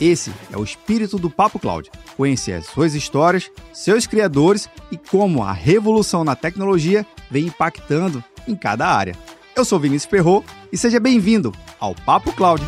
Esse é o espírito do Papo Cloud. Conhecer as suas histórias, seus criadores e como a revolução na tecnologia vem impactando em cada área. Eu sou Vinícius Perro e seja bem-vindo ao Papo Cloud.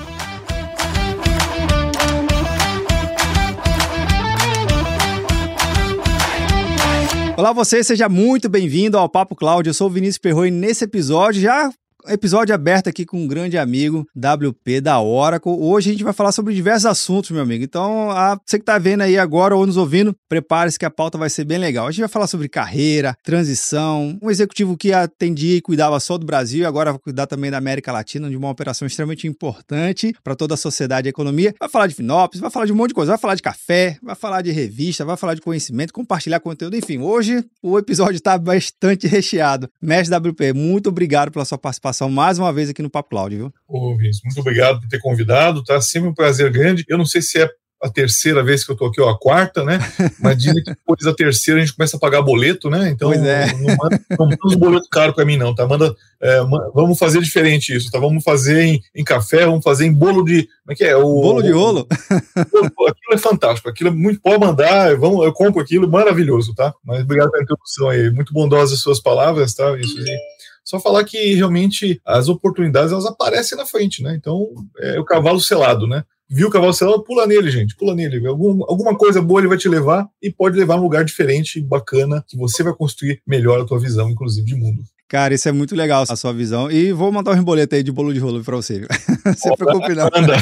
Olá você, seja muito bem-vindo ao Papo Cloud. Eu sou o Vinícius Perro e nesse episódio já Episódio aberto aqui com um grande amigo, WP da Oracle. Hoje a gente vai falar sobre diversos assuntos, meu amigo. Então, a, você que está vendo aí agora ou nos ouvindo, prepare-se que a pauta vai ser bem legal. A gente vai falar sobre carreira, transição, um executivo que atendia e cuidava só do Brasil, agora vai cuidar também da América Latina, de uma operação extremamente importante para toda a sociedade e a economia. Vai falar de Finopes, vai falar de um monte de coisa, vai falar de café, vai falar de revista, vai falar de conhecimento, compartilhar conteúdo, enfim. Hoje o episódio está bastante recheado. Mestre WP, muito obrigado pela sua participação participação mais uma vez aqui no Papo Cloud, viu? Ô, Vinícius, muito obrigado por ter convidado, tá? Sempre um prazer grande. Eu não sei se é a terceira vez que eu tô aqui, ou a quarta, né? Mas dizem que depois da terceira a gente começa a pagar boleto, né? Então, pois é. não manda, não manda os boletos caros para mim, não, tá? Manda, é, vamos fazer diferente isso, tá? Vamos fazer em, em, café, vamos fazer em bolo de. Como é que é? O, bolo de rolo? Aquilo é fantástico, aquilo é muito. Pode mandar, vamos, eu compro aquilo, maravilhoso, tá? Mas obrigado pela introdução aí. Muito bondosas as suas palavras, tá? Isso aí. Só falar que realmente as oportunidades elas aparecem na frente, né? Então é o cavalo selado, né? Viu o cavalo selado, pula nele, gente, pula nele. Algum, alguma coisa boa ele vai te levar e pode levar a um lugar diferente, bacana, que você vai construir melhor a tua visão, inclusive, de mundo. Cara, isso é muito legal, a sua visão. E vou mandar um rembolete aí de bolo de rolo pra você. Você oh, preocupe não. Manda.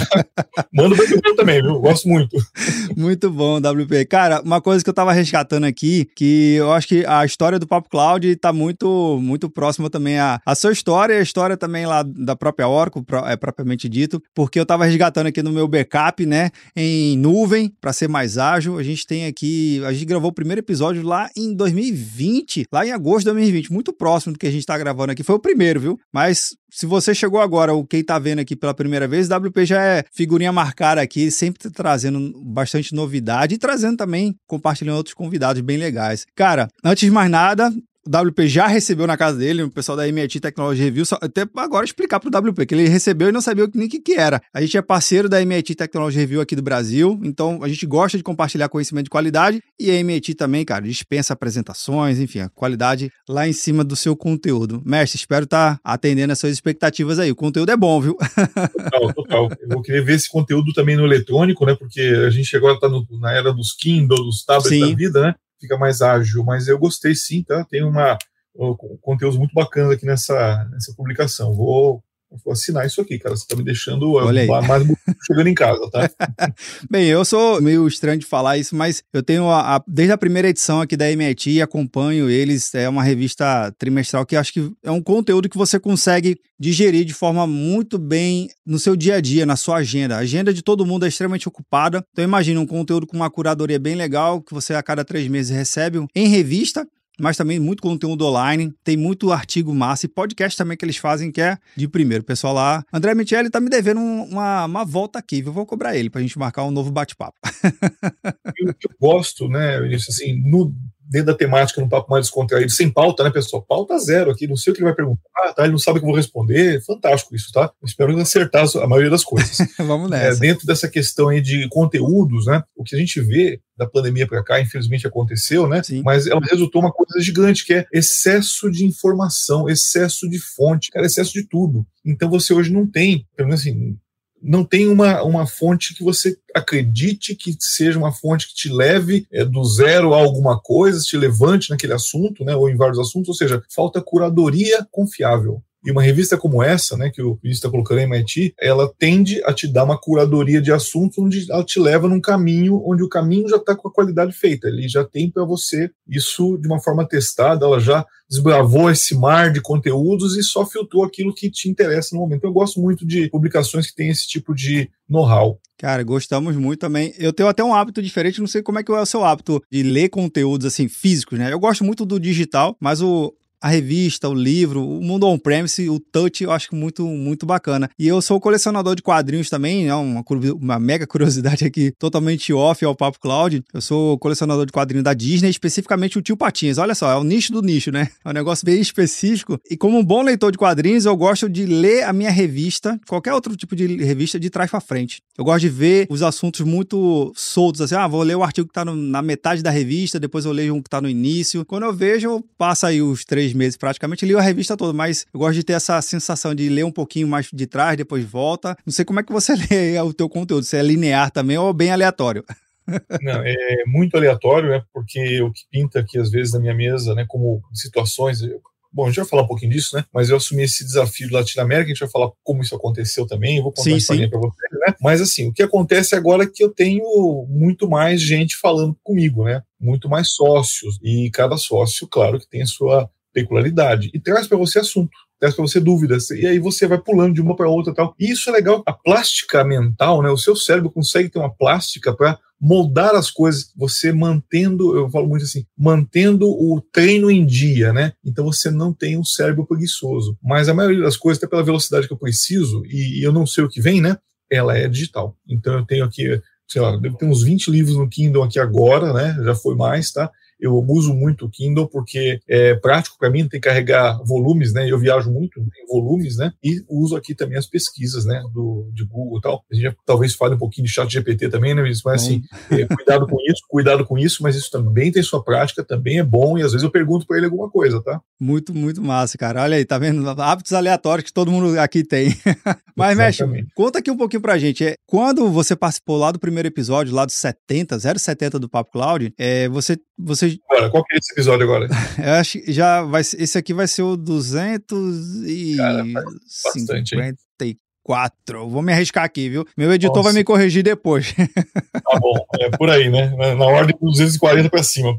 Manda bolo também, viu? Gosto muito. Muito bom, WP. Cara, uma coisa que eu tava resgatando aqui, que eu acho que a história do Papo Cloud tá muito, muito próxima também à, à sua história e a história também lá da própria Oracle, é propriamente dito, porque eu tava resgatando aqui no meu backup, né, em nuvem, para ser mais ágil. A gente tem aqui, a gente gravou o primeiro episódio lá em 2020, lá em agosto de 2020, muito próximo do que a gente gente está gravando aqui foi o primeiro, viu? Mas se você chegou agora, ou quem está vendo aqui pela primeira vez, WP já é figurinha marcada aqui, sempre trazendo bastante novidade e trazendo também, compartilhando outros convidados bem legais. Cara, antes de mais nada, o WP já recebeu na casa dele, o pessoal da MIT Technology Review, só, até agora explicar para o WP, que ele recebeu e não sabia nem o que, que era. A gente é parceiro da MIT Technology Review aqui do Brasil, então a gente gosta de compartilhar conhecimento de qualidade e a MIT também, cara, dispensa apresentações, enfim, a qualidade lá em cima do seu conteúdo. Mestre, espero estar tá atendendo as suas expectativas aí. O conteúdo é bom, viu? Total, total. Eu vou querer ver esse conteúdo também no eletrônico, né? Porque a gente agora está na era dos Kindle, dos tablets Sim. da vida, né? Fica mais ágil. Mas eu gostei sim, tá? Tem uma conteúdos muito bacanas aqui nessa, nessa publicação. Vou Vou assinar isso aqui, cara. Você tá me deixando Olha mais chegando em casa, tá? Bem, eu sou meio estranho de falar isso, mas eu tenho a, a, desde a primeira edição aqui da MIT e acompanho eles. É uma revista trimestral que acho que é um conteúdo que você consegue digerir de forma muito bem no seu dia a dia, na sua agenda. A agenda de todo mundo é extremamente ocupada. Então imagina um conteúdo com uma curadoria bem legal que você a cada três meses recebe em revista mas também muito conteúdo online, tem muito artigo massa e podcast também que eles fazem que é de primeiro. Pessoal lá, André Michele tá me devendo uma, uma volta aqui, eu vou cobrar ele pra gente marcar um novo bate-papo. eu, eu gosto, né, assim, no dentro da temática, num papo mais descontraído, sem pauta, né, pessoal? Pauta zero aqui, não sei o que ele vai perguntar, tá? Ele não sabe o que eu vou responder. Fantástico isso, tá? Eu espero acertar a maioria das coisas. Vamos nessa. É, dentro dessa questão aí de conteúdos, né? O que a gente vê da pandemia para cá, infelizmente aconteceu, né? Sim. Mas ela resultou uma coisa gigante, que é excesso de informação, excesso de fonte, cara, excesso de tudo. Então você hoje não tem, pelo menos assim, não tem uma, uma fonte que você acredite que seja uma fonte que te leve é, do zero a alguma coisa, te levante naquele assunto, né, ou em vários assuntos, ou seja, falta curadoria confiável. E uma revista como essa, né, que o Vinícius está colocando em MIT, ela tende a te dar uma curadoria de assuntos onde ela te leva num caminho onde o caminho já está com a qualidade feita. Ele já tem para você isso de uma forma testada, ela já desbravou esse mar de conteúdos e só filtrou aquilo que te interessa no momento. Eu gosto muito de publicações que têm esse tipo de know-how. Cara, gostamos muito também. Eu tenho até um hábito diferente, não sei como é que é o seu hábito de ler conteúdos assim físicos, né? Eu gosto muito do digital, mas o a revista, o livro, o mundo on-premise, o touch, eu acho muito, muito bacana. E eu sou colecionador de quadrinhos também, é uma, uma mega curiosidade aqui, totalmente off ao Papo Cloud. Eu sou colecionador de quadrinhos da Disney, especificamente o Tio Patinhas. Olha só, é o nicho do nicho, né? É um negócio bem específico. E como um bom leitor de quadrinhos, eu gosto de ler a minha revista, qualquer outro tipo de revista, de trás para frente. Eu gosto de ver os assuntos muito soltos, assim, ah, vou ler o artigo que tá no, na metade da revista, depois eu leio um que tá no início. Quando eu vejo, passa aí os três três meses praticamente, li a revista toda, mas eu gosto de ter essa sensação de ler um pouquinho mais de trás, depois volta. Não sei como é que você lê o teu conteúdo, se é linear também ou bem aleatório. Não, é muito aleatório, né? Porque o que pinta aqui às vezes na minha mesa, né, como situações, Bom, a gente vai falar um pouquinho disso, né? Mas eu assumi esse desafio de Latinoamérica, a gente vai falar como isso aconteceu também, eu vou contar sim, historinha para você, né? Mas assim, o que acontece agora é que eu tenho muito mais gente falando comigo, né? Muito mais sócios, e cada sócio, claro, que tem a sua peculiaridade e traz para você assunto, traz para você dúvidas, e aí você vai pulando de uma para outra tal. E isso é legal, a plástica mental, né? O seu cérebro consegue ter uma plástica para moldar as coisas, você mantendo, eu falo muito assim, mantendo o treino em dia, né? Então você não tem um cérebro preguiçoso. Mas a maioria das coisas, até pela velocidade que eu preciso, e, e eu não sei o que vem, né? Ela é digital. Então eu tenho aqui, sei lá, devo ter uns 20 livros no Kindle aqui agora, né? Já foi mais, tá? Eu uso muito o Kindle porque é prático para mim, tem que carregar volumes, né? Eu viajo muito em volumes, né? E uso aqui também as pesquisas, né? Do, de Google e tal. A gente já, talvez fale um pouquinho de chat GPT também, né? Mas assim, é, cuidado com isso, cuidado com isso, mas isso também tem sua prática, também é bom e às vezes eu pergunto para ele alguma coisa, tá? Muito, muito massa, cara. Olha aí, tá vendo? Hábitos aleatórios que todo mundo aqui tem. mas, Mexe, conta aqui um pouquinho pra gente. É, quando você participou lá do primeiro episódio, lá do 70, 070 do Papo Cloud, é, você, você Agora, qual que é esse episódio agora? Eu acho que já vai esse aqui vai ser o 254. Vou me arriscar aqui, viu? Meu editor Nossa. vai me corrigir depois. Tá bom, é por aí, né? Na ordem de 240 para cima.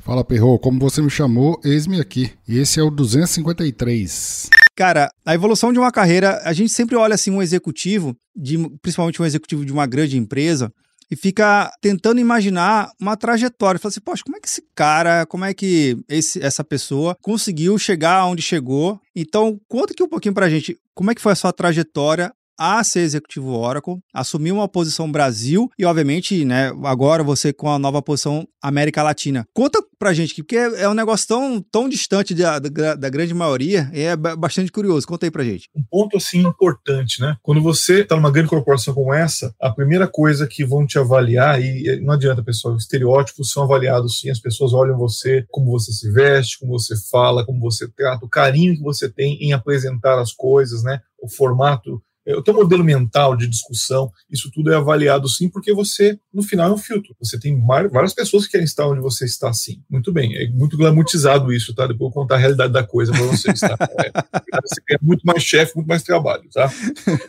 Fala, Perro, como você me chamou, eis-me aqui. E esse é o 253. Cara, a evolução de uma carreira, a gente sempre olha assim um executivo, de, principalmente um executivo de uma grande empresa, e fica tentando imaginar uma trajetória. Fala assim, poxa, como é que esse cara, como é que esse, essa pessoa conseguiu chegar onde chegou? Então, conta aqui um pouquinho pra gente como é que foi a sua trajetória a ser executivo Oracle, assumiu uma posição Brasil e, obviamente, né, agora você com a nova posição América Latina. Conta pra gente, porque é um negócio tão, tão distante da, da, da grande maioria, é bastante curioso. Conta aí pra gente. Um ponto, assim, importante, né? Quando você tá numa grande corporação como essa, a primeira coisa que vão te avaliar, e não adianta, pessoal, os estereótipos são avaliados sim, as pessoas olham você, como você se veste, como você fala, como você trata, o carinho que você tem em apresentar as coisas, né? O formato o teu modelo mental de discussão, isso tudo é avaliado sim, porque você, no final, é um filtro. Você tem várias pessoas que querem estar onde você está sim. Muito bem, é muito glamorizado isso, tá? Depois eu vou contar a realidade da coisa para vocês, tá? É, você quer muito mais chefe, muito mais trabalho, tá?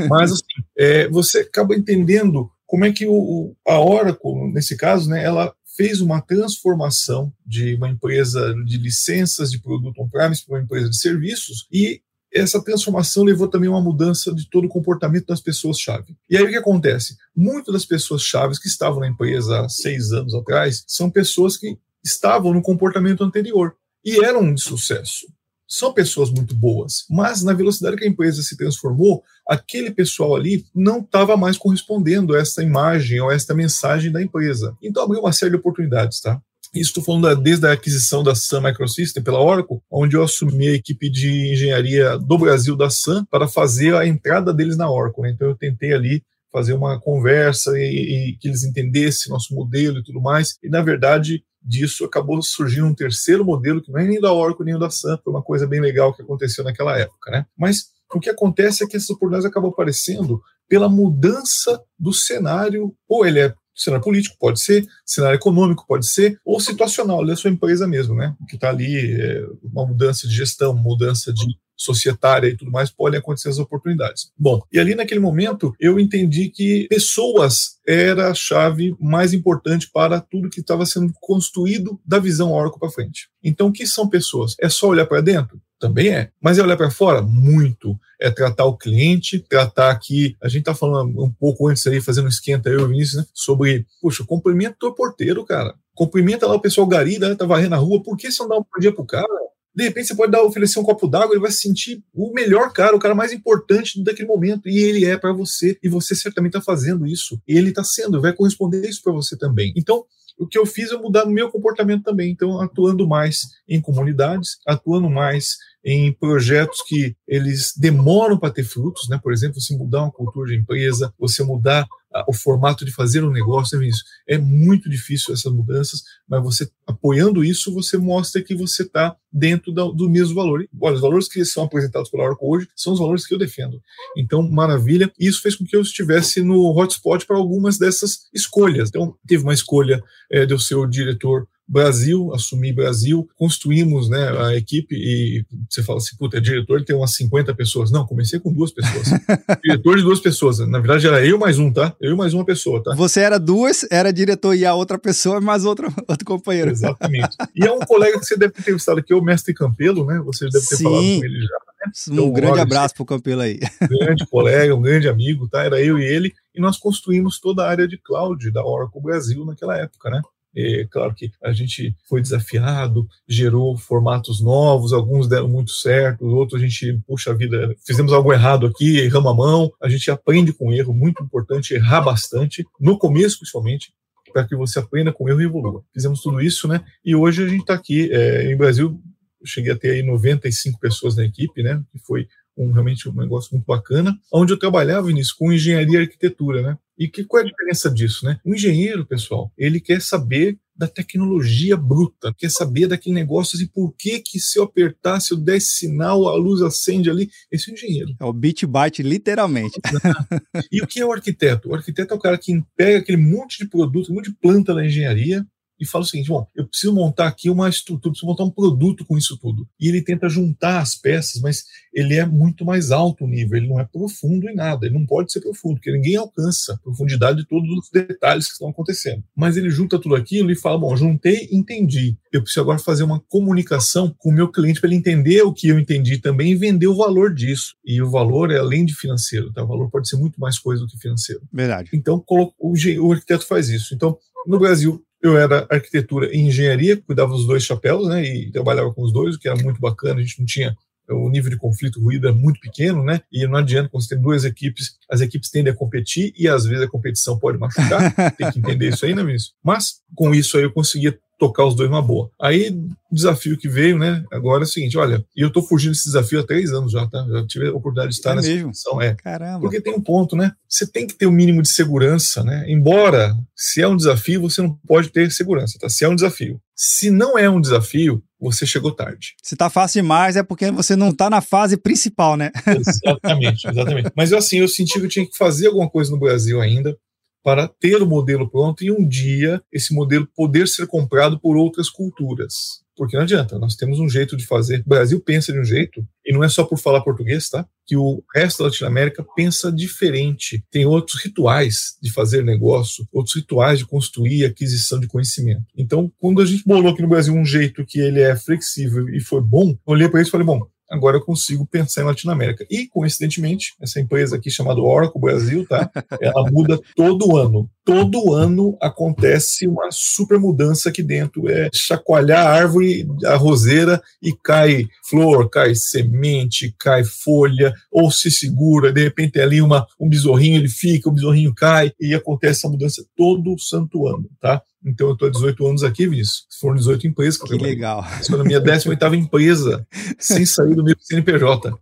Mas, assim, é, você acaba entendendo como é que o, a Oracle, nesse caso, né, ela fez uma transformação de uma empresa de licenças de produto on-premise para uma empresa de serviços e essa transformação levou também a uma mudança de todo o comportamento das pessoas-chave. E aí o que acontece? Muitas das pessoas-chave que estavam na empresa há seis anos atrás são pessoas que estavam no comportamento anterior e eram de sucesso. São pessoas muito boas, mas na velocidade que a empresa se transformou, aquele pessoal ali não estava mais correspondendo a essa imagem ou a essa mensagem da empresa. Então abriu uma série de oportunidades, tá? Isso estou falando desde a aquisição da Sun Microsystem pela Oracle, onde eu assumi a equipe de engenharia do Brasil da Sun para fazer a entrada deles na Oracle. Né? Então eu tentei ali fazer uma conversa e, e que eles entendessem nosso modelo e tudo mais. E na verdade disso acabou surgindo um terceiro modelo que não é nem da Oracle nem da Sun. Foi uma coisa bem legal que aconteceu naquela época, né? Mas o que acontece é que essas oportunidades acabam aparecendo pela mudança do cenário, ou ele é cenário político pode ser, cenário econômico pode ser, ou situacional da sua empresa mesmo, né? Que está ali, é, uma mudança de gestão, mudança de societária e tudo mais, podem acontecer as oportunidades. Bom, e ali naquele momento eu entendi que pessoas era a chave mais importante para tudo que estava sendo construído da visão Oracle para frente. Então, o que são pessoas? É só olhar para dentro? Também é. Mas é olhar para fora? Muito. É tratar o cliente, tratar aqui. A gente está falando um pouco antes aí, fazendo um esquenta eu, Vinícius, né? Sobre, poxa, cumprimento o porteiro, cara. Cumprimenta lá o pessoal gari, né? Tá varrendo a rua. Por que você não dá um bom dia pro cara? De repente você pode dar, oferecer um copo d'água, ele vai se sentir o melhor cara, o cara mais importante daquele momento. E ele é para você. E você certamente está fazendo isso. E ele está sendo, vai corresponder isso para você também. Então, o que eu fiz é mudar o meu comportamento também. Então, atuando mais em comunidades, atuando mais em projetos que eles demoram para ter frutos, né? Por exemplo, você mudar uma cultura de empresa, você mudar o formato de fazer um negócio? É muito difícil essas mudanças, mas você apoiando isso, você mostra que você está dentro do, mesmo valor. Olha, os valores que são apresentados pela Oracle hoje são os valores que eu defendo. Então, maravilha. E isso fez com que eu estivesse no hotspot para algumas dessas escolhas. Então, teve uma escolha é, de ser o diretor Brasil, assumi Brasil, construímos né, a equipe e você fala assim, puta, é diretor tem umas 50 pessoas. Não, comecei com duas pessoas. diretor de duas pessoas. Na verdade era eu mais um, tá? Eu mais uma pessoa, tá? Você era duas, era diretor e a outra pessoa mais outro, outro companheiro. Exatamente. E é um colega que você deve ter entrevistado aqui, é o mestre Campelo, né? Você deve ter Sim. falado com ele já. Né? Então, um grande abraço pro Campelo aí. Grande colega, um grande amigo, tá? Era eu e ele, e nós construímos toda a área de cloud da Oracle Brasil naquela época, né? É, claro que a gente foi desafiado, gerou formatos novos, alguns deram muito certo, outros a gente, puxa vida, fizemos algo errado aqui, erramos a mão. A gente aprende com erro, muito importante errar bastante, no começo principalmente, para que você aprenda com erro e evolua. Fizemos tudo isso, né? E hoje a gente está aqui é, em Brasil, cheguei a ter aí 95 pessoas na equipe, né? Que foi um, realmente um negócio muito bacana, onde eu trabalhava, nisso com engenharia e arquitetura, né? E que, qual é a diferença disso, né? O engenheiro, pessoal, ele quer saber da tecnologia bruta, quer saber daquele negócio e por que que se eu apertar, se eu der esse sinal, a luz acende ali, esse é o engenheiro. É o bit byte, literalmente. e o que é o arquiteto? O arquiteto é o cara que pega aquele monte de produto, um monte de planta da engenharia, e fala o seguinte: bom, eu preciso montar aqui uma estrutura, preciso montar um produto com isso tudo. E ele tenta juntar as peças, mas ele é muito mais alto o nível, ele não é profundo em nada, ele não pode ser profundo, porque ninguém alcança a profundidade de todos os detalhes que estão acontecendo. Mas ele junta tudo aquilo e fala: bom, juntei, entendi. Eu preciso agora fazer uma comunicação com o meu cliente para ele entender o que eu entendi também e vender o valor disso. E o valor é além de financeiro, tá? O valor pode ser muito mais coisa do que financeiro. Verdade. Então, o, o arquiteto faz isso. Então, no Brasil, eu era arquitetura e engenharia, cuidava dos dois chapéus, né? E trabalhava com os dois, o que era muito bacana. A gente não tinha o nível de conflito ruído é muito pequeno, né? E não adianta quando você tem duas equipes, as equipes tendem a competir e às vezes a competição pode machucar. tem que entender isso aí, né, Vinícius? Mas com isso aí eu conseguia tocar os dois numa boa. Aí, o desafio que veio, né, agora é o seguinte, olha, e eu tô fugindo desse desafio há três anos já, tá? Já tive a oportunidade de estar é nessa mesmo? posição, é. Caramba. Porque tem um ponto, né? Você tem que ter o um mínimo de segurança, né? Embora, se é um desafio, você não pode ter segurança, tá? Se é um desafio. Se não é um desafio, você chegou tarde. Se tá fácil demais, é porque você não tá na fase principal, né? Exatamente, exatamente. Mas assim, eu senti que eu tinha que fazer alguma coisa no Brasil ainda para ter o modelo pronto e um dia esse modelo poder ser comprado por outras culturas. Porque não adianta, nós temos um jeito de fazer. O Brasil pensa de um jeito, e não é só por falar português, tá? Que o resto da Latinoamérica pensa diferente. Tem outros rituais de fazer negócio, outros rituais de construir aquisição de conhecimento. Então, quando a gente bolou aqui no Brasil um jeito que ele é flexível e foi bom, eu olhei para isso e falei, bom, agora eu consigo pensar em Latinoamérica. E, coincidentemente, essa empresa aqui chamada Oracle Brasil, tá? Ela muda todo ano. Todo ano acontece uma super mudança aqui dentro. É chacoalhar a árvore, a roseira, e cai flor, cai semente, cai folha, ou se segura, de repente é ali uma, um besorrinho, ele fica, o besorrinho cai, e acontece essa mudança todo santo ano, tá? Então eu estou há 18 anos aqui, Vinícius. Foram 18 empresas que, que legal. Estou na minha 18 empresa, sem sair do meu CNPJ.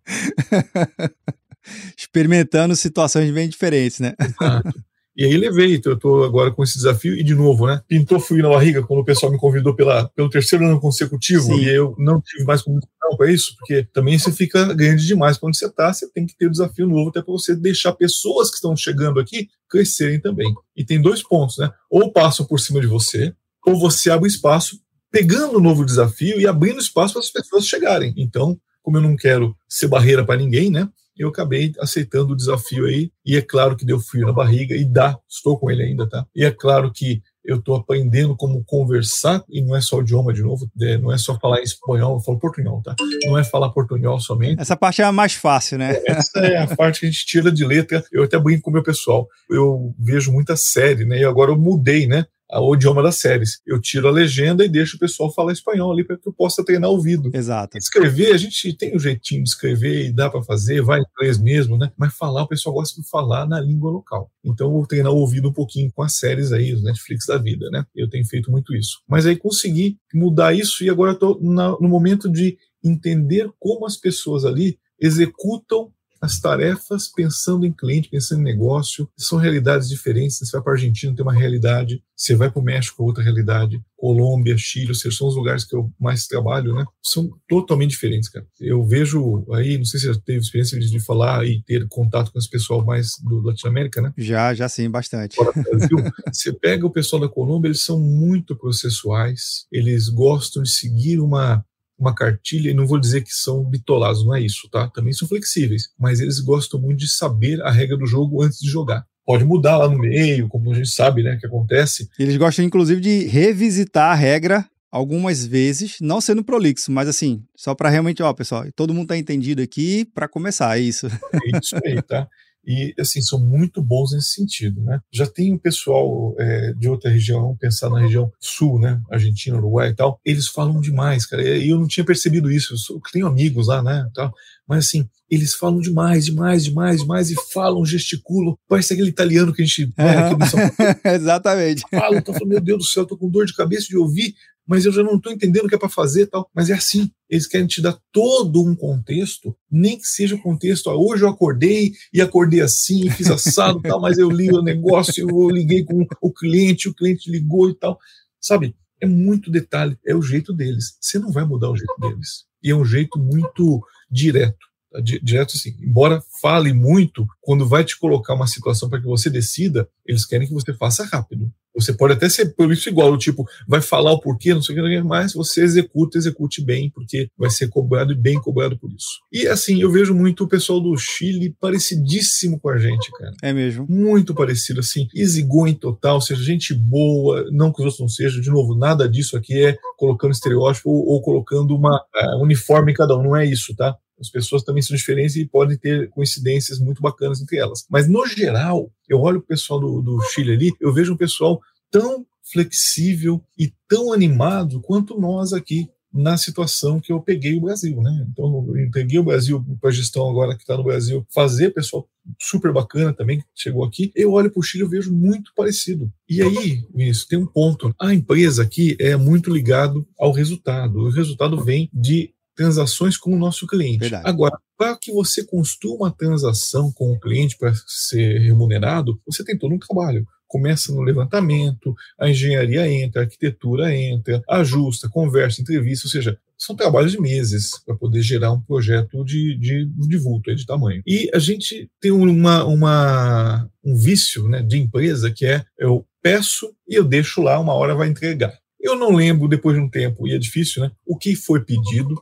Experimentando situações bem diferentes, né? Exato. E aí levei, então eu estou agora com esse desafio e de novo, né? Pintou fui na barriga quando o pessoal me convidou pela, pelo terceiro ano consecutivo Sim. e eu não tive mais como para isso, porque também você fica grande demais quando você está, você tem que ter o um desafio novo até para você deixar pessoas que estão chegando aqui crescerem também. E tem dois pontos, né? Ou passam por cima de você, ou você abre espaço pegando um novo desafio e abrindo espaço para as pessoas chegarem. Então, como eu não quero ser barreira para ninguém, né? Eu acabei aceitando o desafio aí, e é claro que deu frio na barriga, e dá, estou com ele ainda, tá? E é claro que eu estou aprendendo como conversar, e não é só o idioma de novo, é, não é só falar espanhol, eu falo portunhol, tá? Não é falar portunhol somente. Essa parte é a mais fácil, né? Essa é a parte que a gente tira de letra. Eu até brinco com o meu pessoal. Eu vejo muita série, né? E agora eu mudei, né? O idioma das séries. Eu tiro a legenda e deixo o pessoal falar espanhol ali para que eu possa treinar o ouvido. Exato. Escrever, a gente tem um jeitinho de escrever e dá para fazer, vai em inglês mesmo, né? Mas falar, o pessoal gosta de falar na língua local. Então eu vou treinar o ouvido um pouquinho com as séries aí, os Netflix da vida, né? Eu tenho feito muito isso. Mas aí consegui mudar isso e agora estou no momento de entender como as pessoas ali executam as tarefas pensando em cliente, pensando em negócio, são realidades diferentes. Você vai para a Argentina, tem uma realidade, você vai para o México, outra realidade, Colômbia, Chile, ou seja, são os lugares que eu mais trabalho, né? São totalmente diferentes, cara. Eu vejo aí, não sei se você teve experiência de falar e ter contato com esse pessoal mais do Latinoamérica, né? Já, já sim, bastante. Fora do Brasil, você pega o pessoal da Colômbia, eles são muito processuais, eles gostam de seguir uma uma cartilha, e não vou dizer que são bitolados, não é isso, tá? Também são flexíveis, mas eles gostam muito de saber a regra do jogo antes de jogar. Pode mudar lá no meio, como a gente sabe, né, que acontece. Eles gostam, inclusive, de revisitar a regra algumas vezes, não sendo prolixo, mas assim, só para realmente, ó, pessoal, todo mundo tá entendido aqui para começar, é isso. É isso aí, tá? e assim são muito bons nesse sentido, né? Já tem o pessoal é, de outra região, pensar na região sul, né, Argentina, Uruguai e tal, eles falam demais, cara. E eu não tinha percebido isso. Eu tenho amigos lá, né, tal, mas assim eles falam demais, demais, demais, demais e falam, gesticulam. Parece aquele italiano que a gente é, aqui no São Paulo. Exatamente. Fala, então, meu Deus do céu, tô com dor de cabeça de ouvir mas eu já não estou entendendo o que é para fazer tal. Mas é assim, eles querem te dar todo um contexto, nem que seja o contexto, ah, hoje eu acordei e acordei assim, fiz assado tal, mas eu li o negócio, eu liguei com o cliente, o cliente ligou e tal. Sabe, é muito detalhe, é o jeito deles. Você não vai mudar o jeito deles. E é um jeito muito direto direto assim, embora fale muito, quando vai te colocar uma situação para que você decida, eles querem que você faça rápido. Você pode até ser por isso igual, tipo, vai falar o porquê, não sei o que, mas você executa, execute bem, porque vai ser cobrado e bem cobrado por isso. E assim, eu vejo muito o pessoal do Chile parecidíssimo com a gente, cara. É mesmo. Muito parecido, assim, easygoing total, ou seja, gente boa, não que os outros não sejam, de novo, nada disso aqui é colocando estereótipo ou, ou colocando uma uh, uniforme em cada um, não é isso, tá? As pessoas também são diferentes e podem ter coincidências muito bacanas entre elas. Mas, no geral, eu olho o pessoal do, do Chile ali, eu vejo um pessoal tão flexível e tão animado quanto nós aqui na situação que eu peguei o Brasil, né? Então, eu entreguei o Brasil para a gestão agora que está no Brasil fazer, pessoal super bacana também que chegou aqui. Eu olho para o Chile e vejo muito parecido. E aí, isso tem um ponto. A empresa aqui é muito ligado ao resultado. O resultado vem de transações com o nosso cliente. Verdade. Agora, para que você construa uma transação com o cliente para ser remunerado, você tem todo um trabalho. Começa no levantamento, a engenharia entra, a arquitetura entra, ajusta, conversa, entrevista, ou seja, são trabalhos de meses para poder gerar um projeto de, de, de vulto, de tamanho. E a gente tem uma, uma, um vício né, de empresa que é eu peço e eu deixo lá, uma hora vai entregar. Eu não lembro, depois de um tempo, e é difícil, né? O que foi pedido,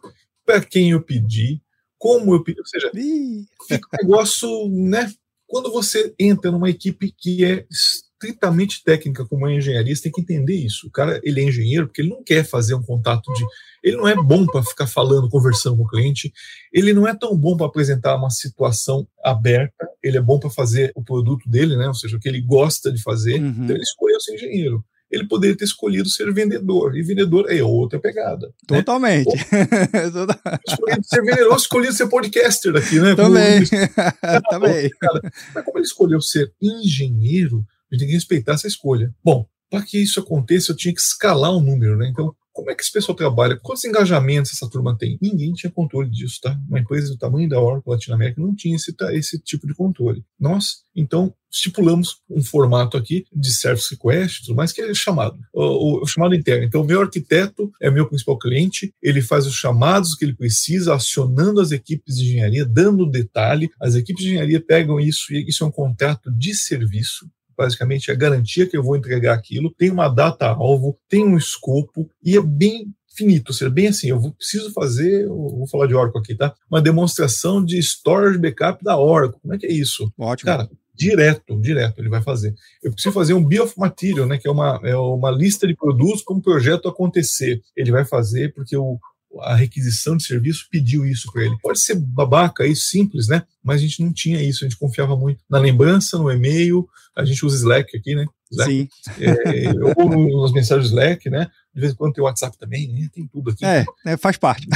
para quem eu pedi, como eu pedi. Ou seja, fica um negócio, né? Quando você entra numa equipe que é estritamente técnica, como é engenharia, você tem que entender isso. O cara, ele é engenheiro porque ele não quer fazer um contato de. Ele não é bom para ficar falando, conversando com o cliente. Ele não é tão bom para apresentar uma situação aberta. Ele é bom para fazer o produto dele, né? Ou seja, o que ele gosta de fazer. Uhum. Então ele escolheu ser engenheiro ele poderia ter escolhido ser vendedor. E vendedor é outra pegada. Né? Totalmente. Né? escolhido ser vendedor, escolhido ser podcaster aqui, né? Também. Também. Mas como ele escolheu ser engenheiro, a gente tem que respeitar essa escolha. Bom, para que isso aconteça, eu tinha que escalar um número, né? Então, como é que esse pessoal trabalha? Quantos engajamentos essa turma tem? Ninguém tinha controle disso, tá? Uma empresa do tamanho da Oracle Latinoamérica não tinha esse, esse tipo de controle. Nós, então, estipulamos um formato aqui de service request, tudo mais, que é chamado, o, o, chamado interno. Então, o meu arquiteto é meu principal cliente, ele faz os chamados que ele precisa, acionando as equipes de engenharia, dando detalhe. As equipes de engenharia pegam isso e isso é um contrato de serviço basicamente é a garantia que eu vou entregar aquilo, tem uma data-alvo, tem um escopo e é bem finito, ou seja, bem assim, eu preciso fazer, vou falar de Oracle aqui, tá? Uma demonstração de storage backup da Oracle. Como é que é isso? Ótimo. Cara, direto, direto ele vai fazer. Eu preciso fazer um bill of material, né, que é uma, é uma lista de produtos como o projeto acontecer. Ele vai fazer porque o, a requisição de serviço pediu isso para ele. Pode ser babaca e simples, né? Mas a gente não tinha isso, a gente confiava muito na lembrança, no e-mail, a gente usa Slack aqui, né? Slack. Sim. É, ou nas mensagens Slack, né? De vez em quando tem WhatsApp também, né? Tem tudo aqui. É, é faz parte.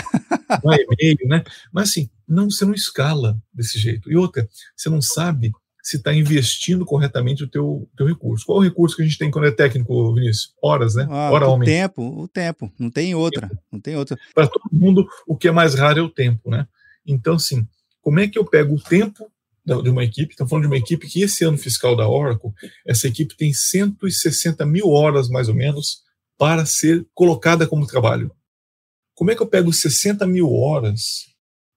Não é e-mail, né? Mas assim, não, você não escala desse jeito. E outra, você não sabe se está investindo corretamente o teu, teu recurso. Qual é o recurso que a gente tem quando é técnico, Vinícius? Horas, né? Ah, Hora o homem. tempo, o tempo. Não tem outra. Não tem outra. Para todo mundo, o que é mais raro é o tempo, né? Então, assim, como é que eu pego o tempo de uma equipe? Estamos falando de uma equipe que esse ano fiscal da Oracle, essa equipe tem 160 mil horas, mais ou menos, para ser colocada como trabalho. Como é que eu pego 60 mil horas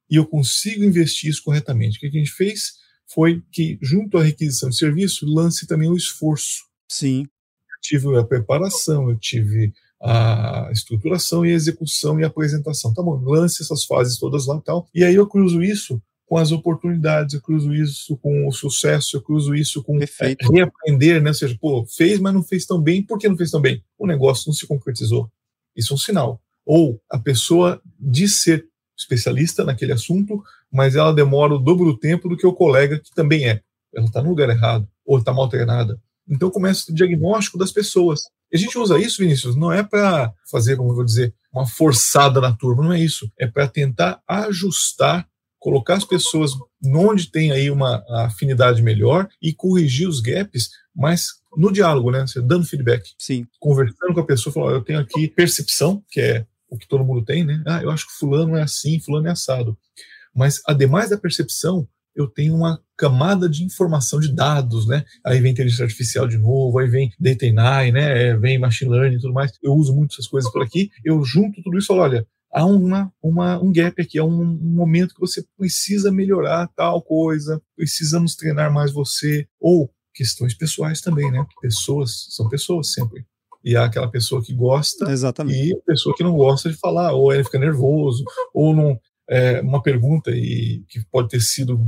e eu consigo investir isso corretamente? O que a gente fez? Foi que, junto à requisição de serviço, lance também o esforço. Sim. Eu tive a preparação, eu tive a estruturação e a execução e a apresentação. Tá bom, lance essas fases todas lá e tal. E aí eu cruzo isso com as oportunidades, eu cruzo isso com o sucesso, eu cruzo isso com é, reaprender, né? Ou seja, pô, fez, mas não fez tão bem. Por que não fez tão bem? O negócio não se concretizou. Isso é um sinal. Ou a pessoa diz ser especialista naquele assunto, mas ela demora o dobro do tempo do que o colega que também é. Ela está no lugar errado, ou está mal treinada. Então começa o diagnóstico das pessoas. E a gente usa isso, Vinícius, não é para fazer, como eu vou dizer, uma forçada na turma, não é isso. É para tentar ajustar, colocar as pessoas onde tem aí uma afinidade melhor e corrigir os gaps, mas no diálogo, né? Você dando feedback. Sim. Conversando com a pessoa, falando, eu tenho aqui percepção, que é o que todo mundo tem, né? Ah, eu acho que fulano é assim, fulano é assado. Mas, ademais da percepção, eu tenho uma camada de informação, de dados, né? Aí vem inteligência artificial de novo, aí vem data AI, né? Vem machine learning e tudo mais. Eu uso muito essas coisas por aqui. Eu junto tudo isso e falo, olha, há uma, uma, um gap aqui, há um, um, momento que você precisa melhorar tal coisa, precisamos treinar mais você, ou questões pessoais também, né? Pessoas são pessoas sempre e há aquela pessoa que gosta Exatamente. e a pessoa que não gosta de falar, ou ele fica nervoso, ou não é, uma pergunta e que pode ter sido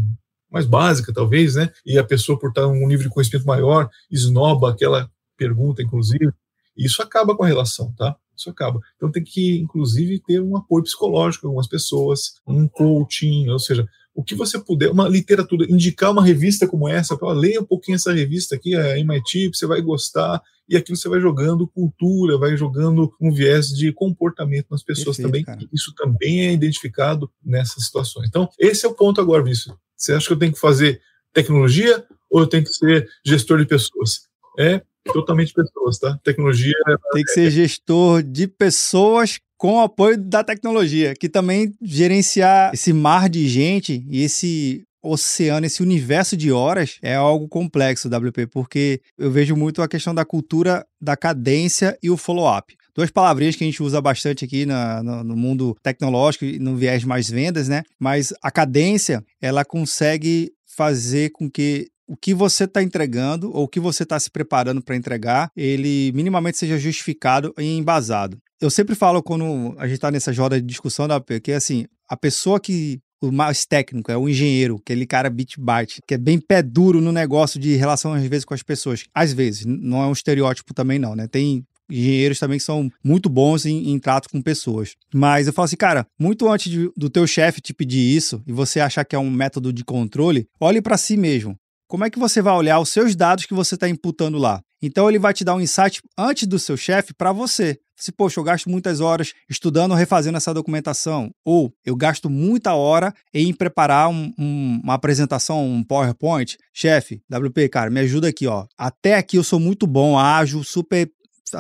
mais básica talvez, né? E a pessoa por estar um nível de conhecimento maior esnoba aquela pergunta, inclusive, e isso acaba com a relação, tá? Isso acaba. Então tem que, inclusive, ter um apoio psicológico com algumas pessoas, um coaching, ou seja, o que você puder, uma literatura, indicar uma revista como essa, para leia um pouquinho essa revista aqui, a MIT, você vai gostar, e aquilo você vai jogando cultura, vai jogando um viés de comportamento nas pessoas Perfeito, também. Cara. Isso também é identificado nessas situações. Então, esse é o ponto agora, Vinícius. Você acha que eu tenho que fazer tecnologia ou eu tenho que ser gestor de pessoas? É totalmente pessoas, tá? Tecnologia. Tem que ser gestor de pessoas com o apoio da tecnologia, que também gerenciar esse mar de gente e esse oceano, esse universo de horas é algo complexo, WP, porque eu vejo muito a questão da cultura da cadência e o follow-up. Duas palavrinhas que a gente usa bastante aqui na, no, no, mundo tecnológico e no viés mais vendas, né? Mas a cadência, ela consegue fazer com que o que você está entregando ou o que você está se preparando para entregar, ele minimamente seja justificado e embasado eu sempre falo quando a gente está nessa roda de discussão da AP, que é assim, a pessoa que o mais técnico, é o engenheiro, aquele cara bit byte, que é bem pé duro no negócio de relação às vezes com as pessoas. Às vezes, não é um estereótipo também não, né? Tem engenheiros também que são muito bons em, em trato com pessoas. Mas eu falo assim, cara, muito antes de, do teu chefe te pedir isso e você achar que é um método de controle, olhe para si mesmo. Como é que você vai olhar os seus dados que você está imputando lá? Então ele vai te dar um insight antes do seu chefe para você. Se, poxa, eu gasto muitas horas estudando ou refazendo essa documentação, ou eu gasto muita hora em preparar um, um, uma apresentação, um PowerPoint. Chefe, WP, cara, me ajuda aqui, ó. Até aqui eu sou muito bom, ágil, super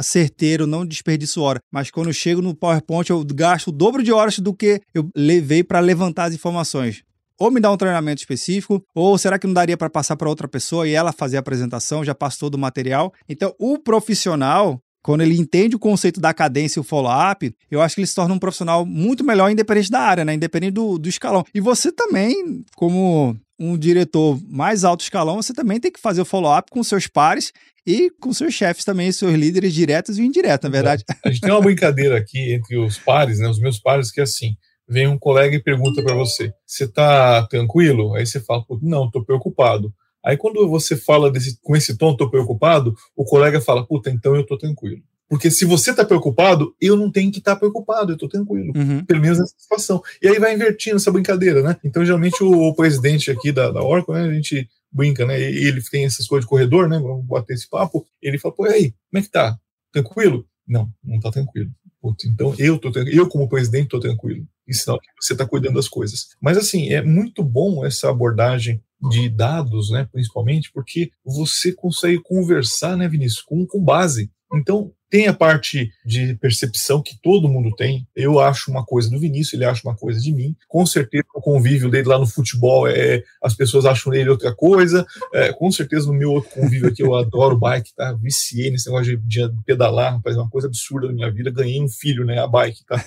certeiro, não desperdiço hora. Mas quando eu chego no PowerPoint, eu gasto o dobro de horas do que eu levei para levantar as informações ou me dá um treinamento específico, ou será que não daria para passar para outra pessoa e ela fazer a apresentação, já passou todo o material? Então, o profissional, quando ele entende o conceito da cadência e o follow-up, eu acho que ele se torna um profissional muito melhor, independente da área, né? Independente do, do escalão. E você também, como um diretor mais alto escalão, você também tem que fazer o follow-up com seus pares e com seus chefes também, seus líderes diretos e indiretos, na verdade. A gente tem uma brincadeira aqui entre os pares, né? Os meus pares, que é assim vem um colega e pergunta para você: você está tranquilo? Aí você fala: não, estou preocupado. Aí quando você fala desse, com esse tom, estou preocupado, o colega fala: puta, então eu estou tranquilo. Porque se você está preocupado, eu não tenho que estar tá preocupado, eu estou tranquilo. Uhum. Pelo menos nessa situação. E aí vai invertindo essa brincadeira, né? Então, geralmente, o, o presidente aqui da, da Oracle, né, a gente brinca, né? E ele tem essas coisas de corredor, né? Vamos bater esse papo. Ele fala, pô, e aí, como é que tá? Tranquilo? Não, não está tranquilo. Puta, então eu tô eu como presidente estou tranquilo e sinal que você está cuidando das coisas. Mas assim, é muito bom essa abordagem de dados, né, principalmente, porque você consegue conversar, né, Vinícius, com, com base. Então, tem a parte de percepção que todo mundo tem. Eu acho uma coisa do Vinícius, ele acha uma coisa de mim. Com certeza o convívio dele lá no futebol é as pessoas acham ele outra coisa. É, com certeza no meu outro convívio aqui eu adoro bike, tá? Viciei nesse negócio de, de pedalar, rapaz, é uma coisa absurda na minha vida. Ganhei um filho, né? A bike, tá?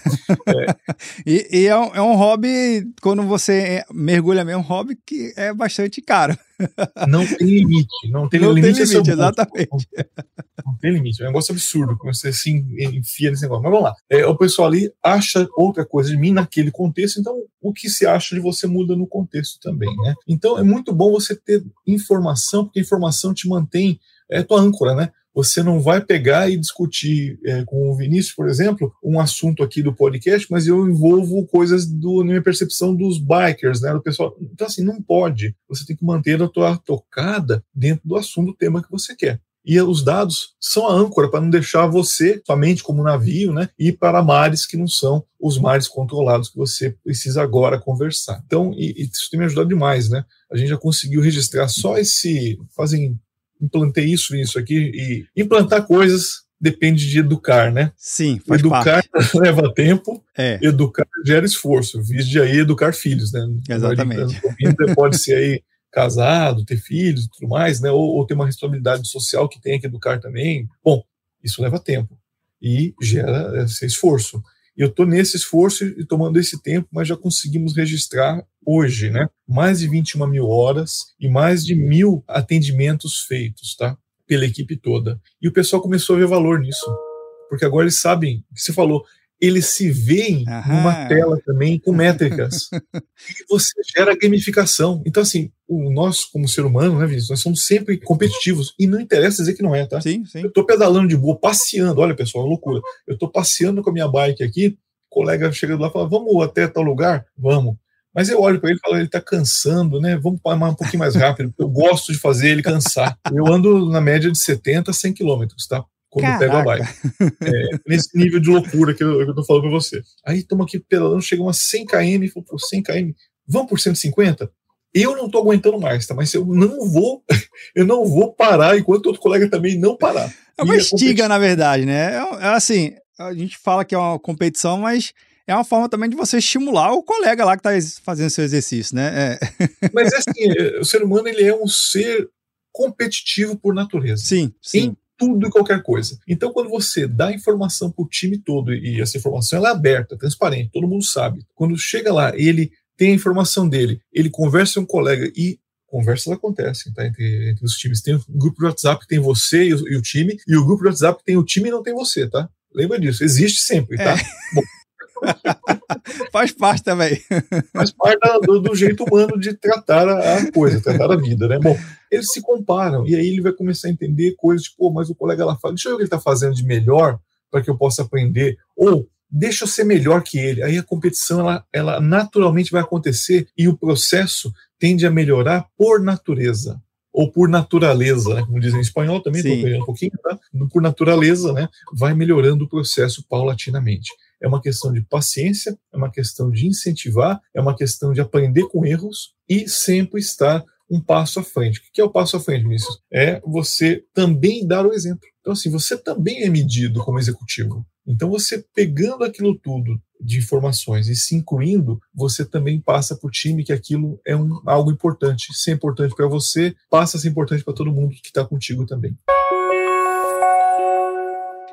É. e, e é, um, é um hobby quando você mergulha mesmo, é um hobby que é bastante caro. Não tem limite, não tem não limite. Tem limite exatamente. Não, não, tem limite, é um negócio absurdo quando você se enfia nesse negócio. Mas vamos lá, é, o pessoal ali acha outra coisa de mim naquele contexto, então o que se acha de você muda no contexto também, né? Então é muito bom você ter informação, porque a informação te mantém, é tua âncora, né? Você não vai pegar e discutir é, com o Vinícius, por exemplo, um assunto aqui do podcast, mas eu envolvo coisas do, na minha percepção dos bikers, né? Do pessoal. Então, assim, não pode. Você tem que manter a tua tocada dentro do assunto, do tema que você quer. E os dados são a âncora para não deixar você, somente como navio, né, ir para mares que não são os mares controlados que você precisa agora conversar. Então, e, e isso tem me ajudado demais, né? A gente já conseguiu registrar só esse, fazem implantei isso isso aqui e implantar coisas depende de educar, né? Sim, faz educar parte. leva tempo, é. educar gera esforço. Viste aí educar filhos, né? Exatamente. Pode ser aí casado, ter filhos e tudo mais, né? Ou, ou, ter uma responsabilidade social que tenha que educar também. Bom, isso leva tempo e gera esse esforço. Eu estou nesse esforço e tomando esse tempo, mas já conseguimos registrar hoje, né? Mais de 21 mil horas e mais de mil atendimentos feitos, tá? Pela equipe toda. E o pessoal começou a ver valor nisso. Porque agora eles sabem você falou, eles se veem Aham. numa tela também com métricas. e você gera gamificação. Então, assim, o nós, como ser humano, né, Vinícius, nós somos sempre competitivos. E não interessa dizer que não é, tá? Sim, sim. Eu estou pedalando de boa, passeando. Olha, pessoal, loucura. Eu estou passeando com a minha bike aqui, o colega chega lá e fala: vamos até tal lugar? Vamos. Mas eu olho para ele e falo, ele está cansando, né? Vamos parar um pouquinho mais rápido, eu gosto de fazer ele cansar. Eu ando na média de 70 a 100 quilômetros, tá? Quando Caraca. pego a bike. É, nesse nível de loucura que eu, tô falando para você. Aí estamos aqui pedalando, chega umas 100 km, e falo, pô, 100 km, vamos por 150? Eu não tô aguentando mais, tá? Mas eu não vou, eu não vou parar enquanto outro colega também não parar. É uma estiga, na verdade, né? É, é assim, a gente fala que é uma competição, mas é uma forma também de você estimular o colega lá que está fazendo seu exercício, né? É. Mas é assim, o ser humano ele é um ser competitivo por natureza. Sim, sim. Em tudo e qualquer coisa. Então, quando você dá informação para o time todo, e essa informação ela é aberta, transparente, todo mundo sabe. Quando chega lá, ele tem a informação dele, ele conversa com um colega e conversas acontecem tá, entre, entre os times. Tem um grupo de WhatsApp que tem você e o, e o, time, e o grupo de WhatsApp que tem o time e não tem você, tá? Lembra disso, existe sempre, tá? É. Bom, Faz parte também. Faz parte do, do, jeito humano de tratar a coisa, tratar a vida, né? Bom, eles se comparam e aí ele vai começar a entender coisas tipo, mas o colega lá fala, deixa eu ver o que ele está fazendo de melhor para que eu possa aprender, ou deixa eu ser melhor que ele. Aí a competição ela, ela naturalmente vai acontecer e o processo tende a melhorar por natureza ou por natureza, né? como dizem em espanhol também, estou pegando um pouquinho, tá? por natureza, né? vai melhorando o processo paulatinamente é uma questão de paciência, é uma questão de incentivar, é uma questão de aprender com erros e sempre estar um passo à frente. O que é o passo à frente, Vinícius? É você também dar o exemplo. Então, assim, você também é medido como executivo. Então, você pegando aquilo tudo de informações e se incluindo, você também passa para o time que aquilo é um, algo importante. Se é importante para você, passa a ser importante para todo mundo que está contigo também.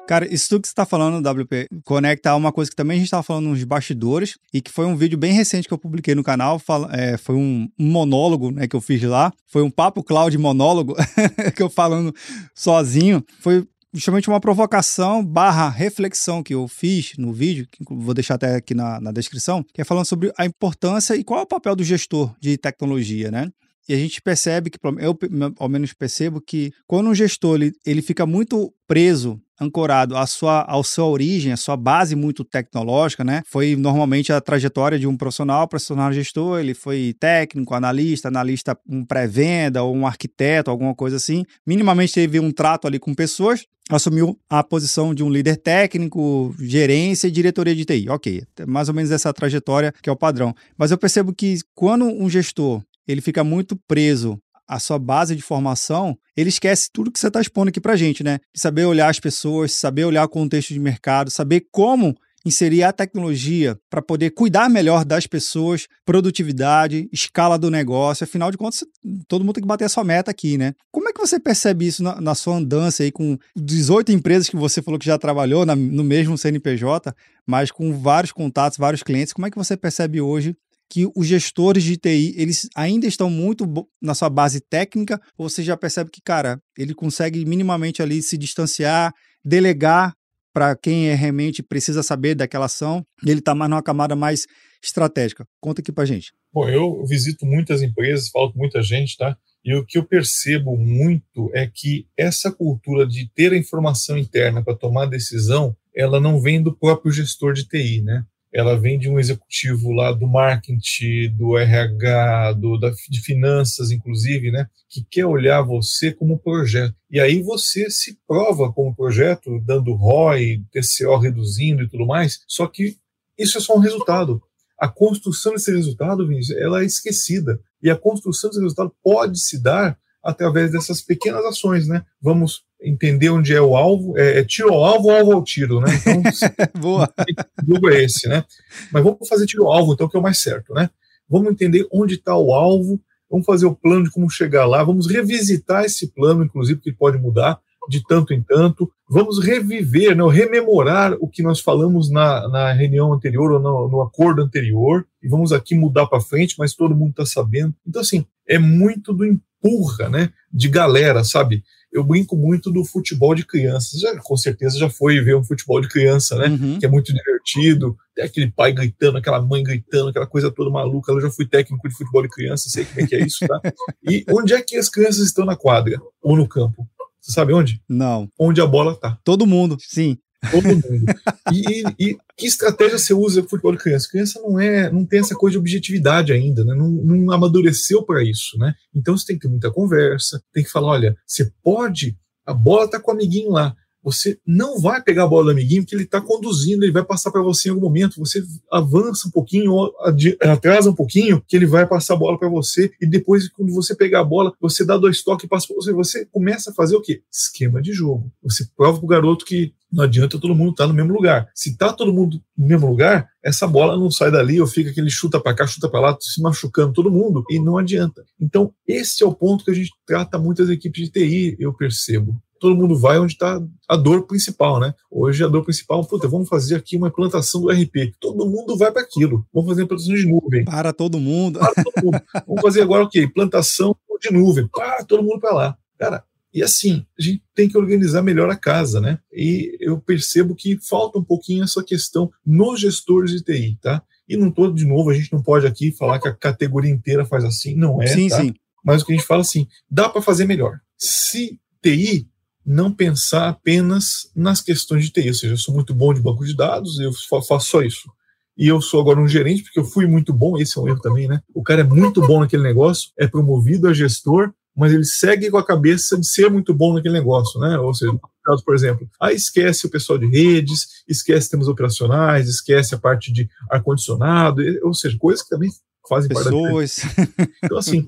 Cara, isso tudo que você está falando, WP, conecta a uma coisa que também a gente estava falando nos bastidores e que foi um vídeo bem recente que eu publiquei no canal. Fala, é, foi um, um, monólogo né, que eu fiz lá. Foi um papo cloud monólogo que eu falando sozinho. Foi justamente uma provocação barra reflexão que eu fiz no vídeo, que vou deixar até aqui na, na descrição, que é falando sobre a importância e qual é o papel do gestor de tecnologia, né? E a gente percebe que, eu ao menos percebo que quando um gestor ele, ele fica muito preso, ancorado à sua, à sua origem, à sua base muito tecnológica, né? Foi normalmente a trajetória de um profissional para se tornar gestor, ele foi técnico, analista, analista um pré-venda ou um arquiteto, alguma coisa assim. Minimamente teve um trato ali com pessoas, assumiu a posição de um líder técnico, gerência e diretoria de TI. Ok, mais ou menos essa trajetória que é o padrão. Mas eu percebo que quando um gestor ele fica muito preso à sua base de formação, ele esquece tudo que você está expondo aqui para gente, né? De saber olhar as pessoas, saber olhar o contexto de mercado, saber como inserir a tecnologia para poder cuidar melhor das pessoas, produtividade, escala do negócio. Afinal de contas, todo mundo tem que bater a sua meta aqui, né? Como é que você percebe isso na, na sua andança aí com 18 empresas que você falou que já trabalhou na, no mesmo CNPJ, mas com vários contatos, vários clientes? Como é que você percebe hoje que os gestores de TI, eles ainda estão muito na sua base técnica, ou você já percebe que, cara, ele consegue minimamente ali se distanciar, delegar para quem é realmente precisa saber daquela ação, ele está mais numa camada mais estratégica. Conta aqui para gente. Bom, eu visito muitas empresas, falo com muita gente, tá? E o que eu percebo muito é que essa cultura de ter a informação interna para tomar decisão, ela não vem do próprio gestor de TI, né? Ela vem de um executivo lá do marketing, do RH, do, da, de finanças, inclusive, né, que quer olhar você como projeto. E aí você se prova como projeto, dando ROI, TCO reduzindo e tudo mais, só que isso é só um resultado. A construção desse resultado, Vinícius, ela é esquecida. E a construção desse resultado pode se dar através dessas pequenas ações, né? Vamos entender onde é o alvo, é, é tiro ao alvo ou alvo ao tiro, né? Então, Boa. o jogo é esse, né? Mas vamos fazer tiro ao alvo, então, que é o mais certo, né? Vamos entender onde está o alvo, vamos fazer o plano de como chegar lá, vamos revisitar esse plano, inclusive, que pode mudar de tanto em tanto, vamos reviver, né, rememorar o que nós falamos na, na reunião anterior ou no, no acordo anterior, e vamos aqui mudar para frente, mas todo mundo está sabendo. Então, assim, é muito do empurra, né, de galera, sabe? Eu brinco muito do futebol de criança. Já, com certeza já foi ver um futebol de criança, né? Uhum. Que é muito divertido. Tem aquele pai gritando, aquela mãe gritando, aquela coisa toda maluca. Eu já fui técnico de futebol de criança, sei como é que é isso, tá? e onde é que as crianças estão na quadra ou no campo? Você sabe onde? Não. Onde a bola tá. Todo mundo, sim. Todo mundo. E, e, que estratégia você usa para futebol de criança? Criança não é, não tem essa coisa de objetividade ainda, né? não, não amadureceu para isso, né? Então você tem que ter muita conversa, tem que falar, olha, você pode, a bola está com o amiguinho lá, você não vai pegar a bola do amiguinho porque ele está conduzindo, ele vai passar para você em algum momento. Você avança um pouquinho, atrasa um pouquinho, que ele vai passar a bola para você. E depois, quando você pegar a bola, você dá dois toques e passa para você. Você começa a fazer o quê? Esquema de jogo. Você prova para o garoto que não adianta todo mundo estar tá no mesmo lugar. Se está todo mundo no mesmo lugar, essa bola não sai dali ou fica aquele chuta para cá, chuta para lá, se machucando todo mundo e não adianta. Então, esse é o ponto que a gente trata muitas equipes de TI, eu percebo todo mundo vai onde está a dor principal, né? Hoje a dor principal, puta, vamos fazer aqui uma implantação do RP. Todo mundo vai para aquilo. Vamos fazer implantação de nuvem. Para todo mundo. Para todo mundo. vamos fazer agora o quê? Implantação de nuvem. Para todo mundo para lá. Cara, e assim, a gente tem que organizar melhor a casa, né? E eu percebo que falta um pouquinho essa questão nos gestores de TI, tá? E não todo de novo, a gente não pode aqui falar que a categoria inteira faz assim, não é, sim, tá? Sim. Mas o que a gente fala assim, dá para fazer melhor. Se TI não pensar apenas nas questões de TI, ou seja, eu sou muito bom de banco de dados, eu faço só isso. E eu sou agora um gerente, porque eu fui muito bom, esse é um erro também, né? O cara é muito bom naquele negócio, é promovido a gestor, mas ele segue com a cabeça de ser muito bom naquele negócio, né? Ou seja, por exemplo, aí esquece o pessoal de redes, esquece temas operacionais, esquece a parte de ar-condicionado, ou seja, coisas que também fazem Pessoas. parte da Então, assim,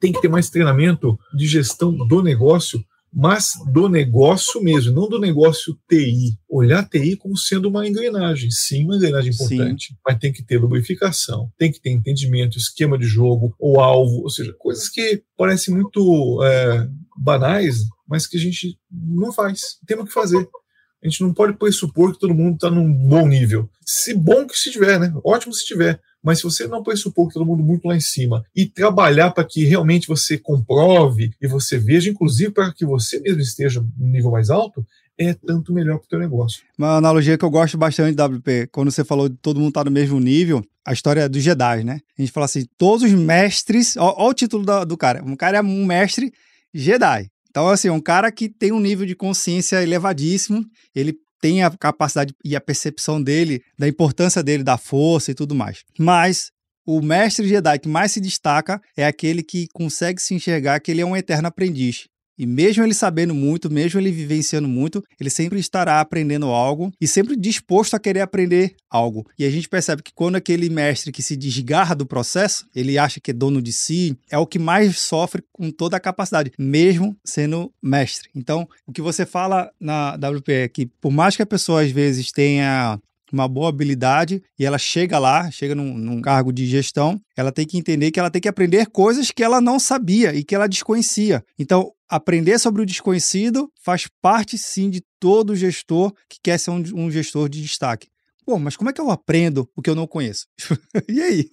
tem que ter mais treinamento de gestão do negócio mas do negócio mesmo, não do negócio TI. Olhar TI como sendo uma engrenagem, sim, uma engrenagem importante, sim. mas tem que ter lubrificação, tem que ter entendimento, esquema de jogo, ou alvo, ou seja, coisas que parecem muito é, banais, mas que a gente não faz. Temos que fazer. A gente não pode pressupor que todo mundo está num bom nível. Se bom que se tiver, né? Ótimo se tiver. Mas se você não pressupor que todo mundo muito lá em cima e trabalhar para que realmente você comprove e você veja, inclusive para que você mesmo esteja no nível mais alto, é tanto melhor para o teu negócio. Uma analogia que eu gosto bastante, WP, quando você falou de todo mundo estar tá no mesmo nível, a história dos Jedi, né? A gente fala assim, todos os mestres, olha o título do, do cara, um cara é um mestre Jedi. Então, assim, um cara que tem um nível de consciência elevadíssimo, ele tem a capacidade e a percepção dele da importância dele, da força e tudo mais. Mas o mestre Jedi que mais se destaca é aquele que consegue se enxergar que ele é um eterno aprendiz. E mesmo ele sabendo muito, mesmo ele vivenciando muito, ele sempre estará aprendendo algo e sempre disposto a querer aprender algo. E a gente percebe que quando aquele mestre que se desgarra do processo, ele acha que é dono de si, é o que mais sofre com toda a capacidade, mesmo sendo mestre. Então, o que você fala na WP é que por mais que a pessoa às vezes tenha uma boa habilidade e ela chega lá, chega num, num, cargo de gestão, ela tem que entender que ela tem que aprender coisas que ela não sabia e que ela desconhecia. Então, aprender sobre o desconhecido faz parte sim de todo gestor que quer ser um, um gestor de destaque. Pô, mas como é que eu aprendo o que eu não conheço? e aí?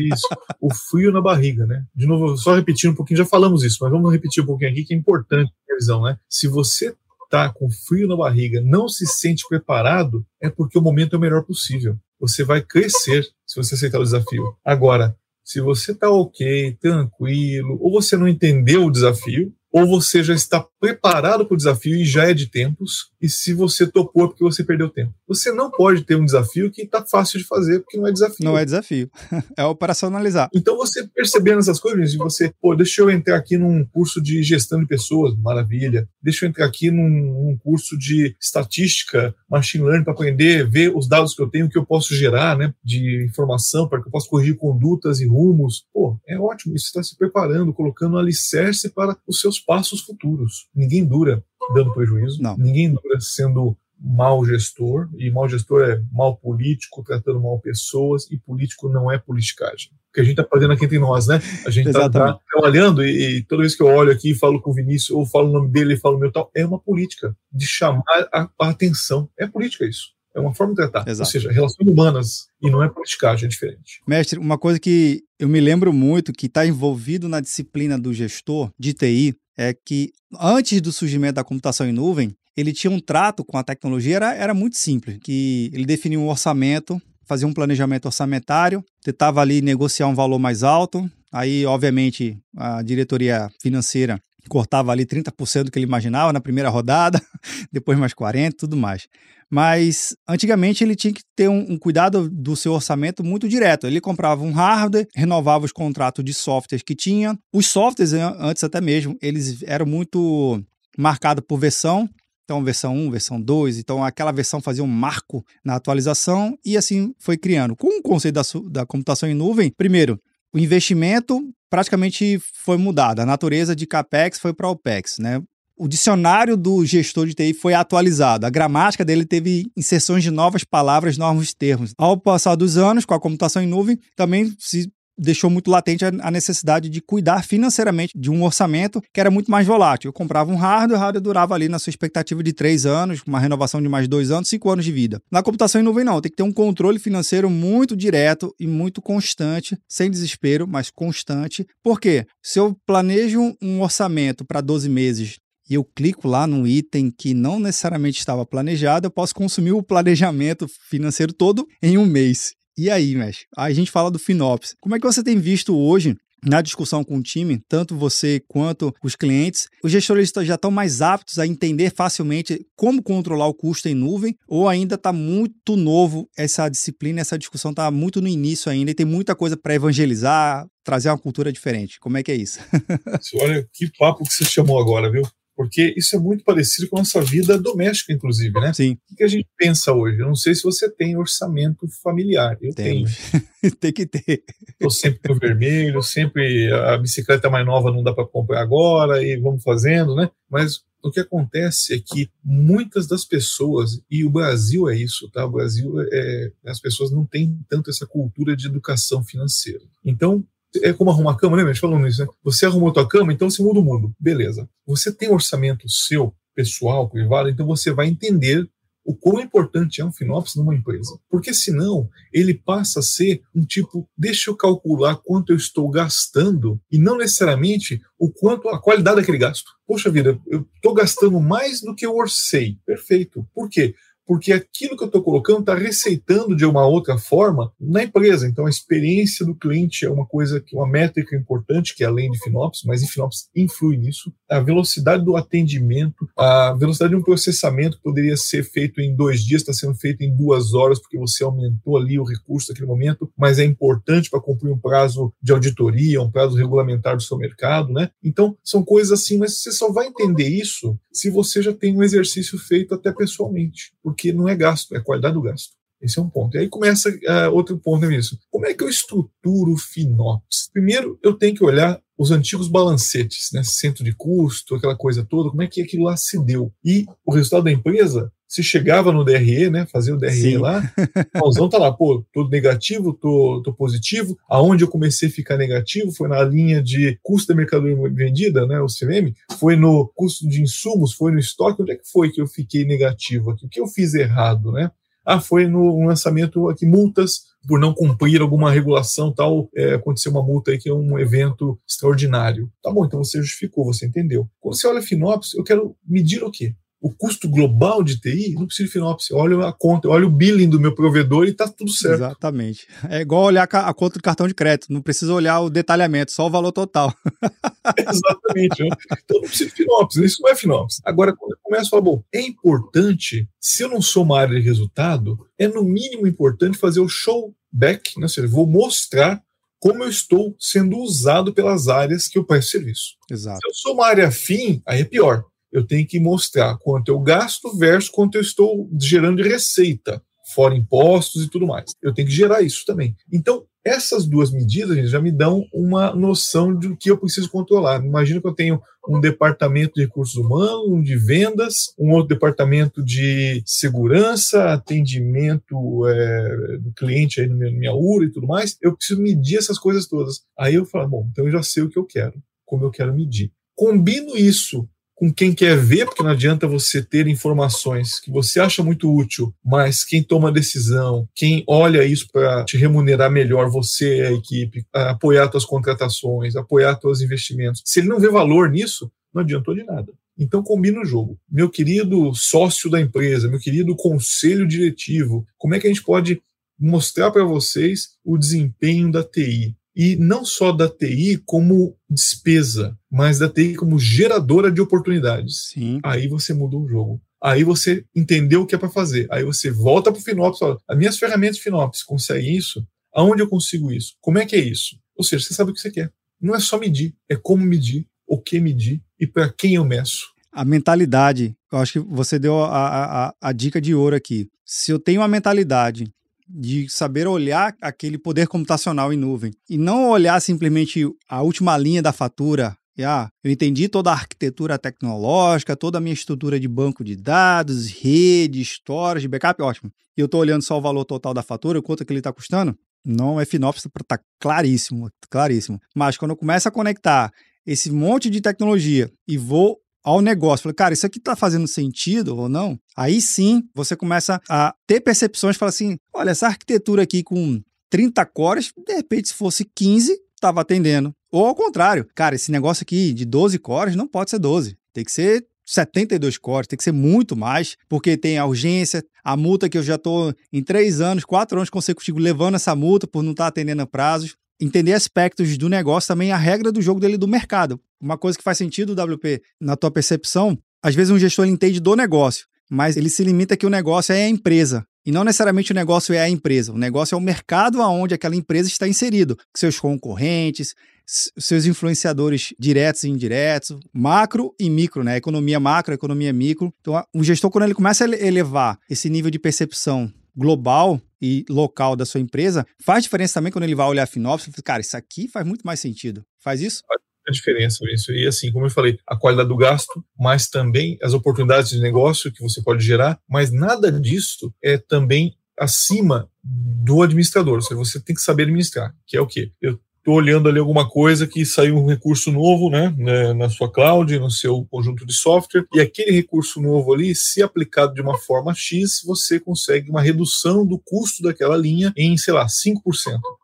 Isso, o frio na barriga, né? De novo, só repetindo um pouquinho, já falamos isso, mas vamos repetir um pouquinho aqui que é importante a visão, né? Se você tá com frio na barriga, não se sente preparado, é porque o momento é o melhor possível. Você vai crescer se você aceitar o desafio. Agora, se você tá ok, tranquilo, ou você não entendeu o desafio, ou você já está preparado para o desafio e já é de tempos, e se você topou é porque você perdeu tempo. Você não pode ter um desafio que está fácil de fazer, porque não é desafio. Não é desafio. é operacionalizar. Então você percebendo essas coisas, e você, pô, deixa eu entrar aqui num curso de gestão de pessoas, maravilha. Deixa eu entrar aqui num, num curso de estatística, machine learning, para aprender, ver os dados que eu tenho, que eu posso gerar, né, de informação, para que eu possa corrigir condutas e rumos. Pô, é ótimo, isso está se preparando, colocando um alicerce para os seus passos futuros. Ninguém dura dando prejuízo, Não. ninguém dura sendo mau gestor, e mau gestor é mal político, tratando mal pessoas, e político não é politicagem. O que a gente está fazendo aqui entre nós, né? A gente está tá trabalhando, e, e, toda vez que eu olho aqui e falo com o Vinícius, ou falo o nome dele e falo o meu tal, é uma política de chamar a, a atenção. É política isso. É uma forma de tratar. Exato. Ou seja, relações humanas e não é politicagem, é diferente. Mestre, uma coisa que eu me lembro muito que está envolvido na disciplina do gestor de TI é que antes do surgimento da computação em nuvem, ele tinha um trato com a tecnologia, era, era muito simples, que ele definia um orçamento, fazia um planejamento orçamentário, tentava ali negociar um valor mais alto, aí, obviamente, a diretoria financeira cortava ali 30% do que ele imaginava na primeira rodada, depois mais 40%, tudo mais. Mas antigamente ele tinha que ter um, um, cuidado do seu orçamento muito direto. Ele comprava um hardware, renovava os contratos de softwares que tinha. Os softwares, antes até mesmo, eles eram muito marcados por versão. Então, versão 1, versão 2. Então, aquela versão fazia um marco na atualização e assim foi criando. Com o conceito da, da computação em nuvem, primeiro, o investimento praticamente foi mudado. A natureza de CAPEX foi para OPEX, né? o dicionário do gestor de TI foi atualizado. A gramática dele teve inserções de novas palavras, novos termos. Ao passar dos anos, com a computação em nuvem, também se deixou muito latente a necessidade de cuidar financeiramente de um orçamento que era muito mais volátil. Eu comprava um hardware, o hardware durava ali na sua expectativa de três anos, uma renovação de mais dois anos, cinco anos de vida. Na computação em nuvem, não. Tem que ter um controle financeiro muito direto e muito constante, sem desespero, mas constante. Por quê? Se eu planejo um orçamento para 12 meses e eu clico lá num item que não necessariamente estava planejado, eu posso consumir o planejamento financeiro todo em um mês. E aí? Aí a gente fala do FinOps. Como é que você tem visto hoje na discussão com o time, tanto você quanto os clientes, os gestores já estão mais aptos a entender facilmente como controlar o custo em nuvem, ou ainda está muito novo essa disciplina, essa discussão está muito no início ainda e tem muita coisa para evangelizar, trazer uma cultura diferente. Como é que é isso? Olha que papo que você chamou agora, viu? Porque isso é muito parecido com a nossa vida doméstica, inclusive, né? Sim. O que a gente pensa hoje? Eu não sei se você tem orçamento familiar. Eu Temos. tenho. tem que ter. Estou sempre no vermelho, sempre a bicicleta mais nova não dá para comprar agora e vamos fazendo, né? Mas o que acontece é que muitas das pessoas, e o Brasil é isso, tá? O Brasil é. As pessoas não têm tanto essa cultura de educação financeira. Então, é como arrumar a cama, né? A gente falando isso, né? Você arrumou tua cama, então você muda o mundo. Beleza. Você tem orçamento seu, pessoal, privado, então você vai entender o quão importante é um FinOps numa empresa. Porque senão ele passa a ser um tipo, deixa eu calcular quanto eu estou gastando e não necessariamente o quanto a qualidade daquele gasto. Poxa vida, eu estou gastando mais do que eu orcei. Perfeito. Por quê? Porque aquilo que eu estou colocando está receitando de uma outra forma na empresa. Então, a experiência do cliente é uma coisa que uma métrica importante, que é além de FinOps, mas FinOps influi nisso. A velocidade do atendimento, a velocidade de um processamento poderia ser feito em dois dias, está sendo feito em duas horas, porque você aumentou ali o recurso naquele momento, mas é importante para cumprir um prazo de auditoria, um prazo regulamentar do seu mercado, né? Então, são coisas assim, mas você só vai entender isso se você já tem um exercício feito até pessoalmente. Porque porque não é gasto, é qualidade do gasto. Esse é um ponto. E aí começa uh, outro ponto nisso. Como é que eu estruturo o FinOps? Primeiro, eu tenho que olhar os antigos balancetes, né? centro de custo, aquela coisa toda, como é que aquilo lá se deu. E o resultado da empresa, se chegava no DRE, né? Fazia o DRE Sim. lá, o pauzão tá lá, pô, tô negativo, tô, tô positivo. Aonde eu comecei a ficar negativo foi na linha de custo da mercadoria vendida, né? O CVM, foi no custo de insumos, foi no estoque. Onde é que foi que eu fiquei negativo aqui? O que eu fiz errado, né? Ah, foi no lançamento aqui, multas por não cumprir alguma regulação tal, é, aconteceu uma multa aí que é um evento extraordinário. Tá bom, então você justificou, você entendeu. Quando você olha Finops, eu quero medir o quê? O custo global de TI, não precisa de Finopse. Olha a conta, olha o billing do meu provedor e está tudo certo. Exatamente. É igual olhar a conta do cartão de crédito. Não precisa olhar o detalhamento, só o valor total. Exatamente. Né? Então não precisa de Finopse. Isso não é Finopse. Agora, quando eu começo a falar, bom, é importante, se eu não sou uma área de resultado, é no mínimo importante fazer o show back, né? ou seja, vou mostrar como eu estou sendo usado pelas áreas que eu presto serviço. Exato. Se eu sou uma área fim, aí é pior eu tenho que mostrar quanto eu gasto versus quanto eu estou gerando de receita, fora impostos e tudo mais. Eu tenho que gerar isso também. Então, essas duas medidas gente, já me dão uma noção de que eu preciso controlar. Imagina que eu tenho um departamento de recursos humanos, um de vendas, um outro departamento de segurança, atendimento é, do cliente aí na minha URA e tudo mais. Eu preciso medir essas coisas todas. Aí eu falo, bom, então eu já sei o que eu quero, como eu quero medir. Combino isso com quem quer ver, porque não adianta você ter informações que você acha muito útil, mas quem toma a decisão, quem olha isso para te remunerar melhor, você, a equipe, apoiar suas contratações, apoiar seus investimentos. Se ele não vê valor nisso, não adiantou de nada. Então combina o jogo. Meu querido sócio da empresa, meu querido conselho diretivo, como é que a gente pode mostrar para vocês o desempenho da TI? E não só da TI como despesa, mas da TI como geradora de oportunidades. Sim. Aí você mudou o jogo. Aí você entendeu o que é para fazer. Aí você volta para o Finops e fala: as minhas ferramentas Finops conseguem isso? Aonde eu consigo isso? Como é que é isso? Ou seja, você sabe o que você quer. Não é só medir, é como medir, o que medir e para quem eu meço. A mentalidade, eu acho que você deu a, a, a dica de ouro aqui. Se eu tenho uma mentalidade de saber olhar aquele poder computacional em nuvem e não olhar simplesmente a última linha da fatura. Ah, eu entendi toda a arquitetura tecnológica, toda a minha estrutura de banco de dados, rede, storage, backup, ótimo. E eu estou olhando só o valor total da fatura, quanto que ele está custando? Não é FinOps, tá claríssimo, claríssimo. Mas quando eu começo a conectar esse monte de tecnologia e vou ao negócio. Falei, cara, isso aqui tá fazendo sentido ou não? Aí sim você começa a ter percepções, fala assim: olha, essa arquitetura aqui com 30 cores, de repente, se fosse 15, estava atendendo. Ou ao contrário, cara, esse negócio aqui de 12 cores não pode ser 12. Tem que ser 72 cores, tem que ser muito mais, porque tem a urgência, a multa que eu já estou em três anos, quatro anos consecutivos levando essa multa por não estar tá atendendo a prazos entender aspectos do negócio também, a regra do jogo dele do mercado. Uma coisa que faz sentido, WP, na tua percepção, às vezes um gestor entende do negócio, mas ele se limita que o negócio é a empresa. E não necessariamente o negócio é a empresa. O negócio é o mercado aonde aquela empresa está inserido. Seus concorrentes, seus influenciadores diretos e indiretos, macro e micro, né? Economia macro, economia micro. Então, o gestor, quando ele começa a elevar esse nível de percepção global e local da sua empresa, faz diferença também quando ele vai olhar a FinOps fala, cara, isso aqui faz muito mais sentido. Faz isso? A diferença. E assim, como eu falei, a qualidade do gasto, mas também as oportunidades de negócio que você pode gerar, mas nada disso é também acima do administrador. Ou seja, você tem que saber administrar, que é o quê? Eu estou olhando ali alguma coisa que saiu um recurso novo, né, né, na sua cloud, no seu conjunto de software, e aquele recurso novo ali, se aplicado de uma forma X, você consegue uma redução do custo daquela linha em, sei lá, 5%.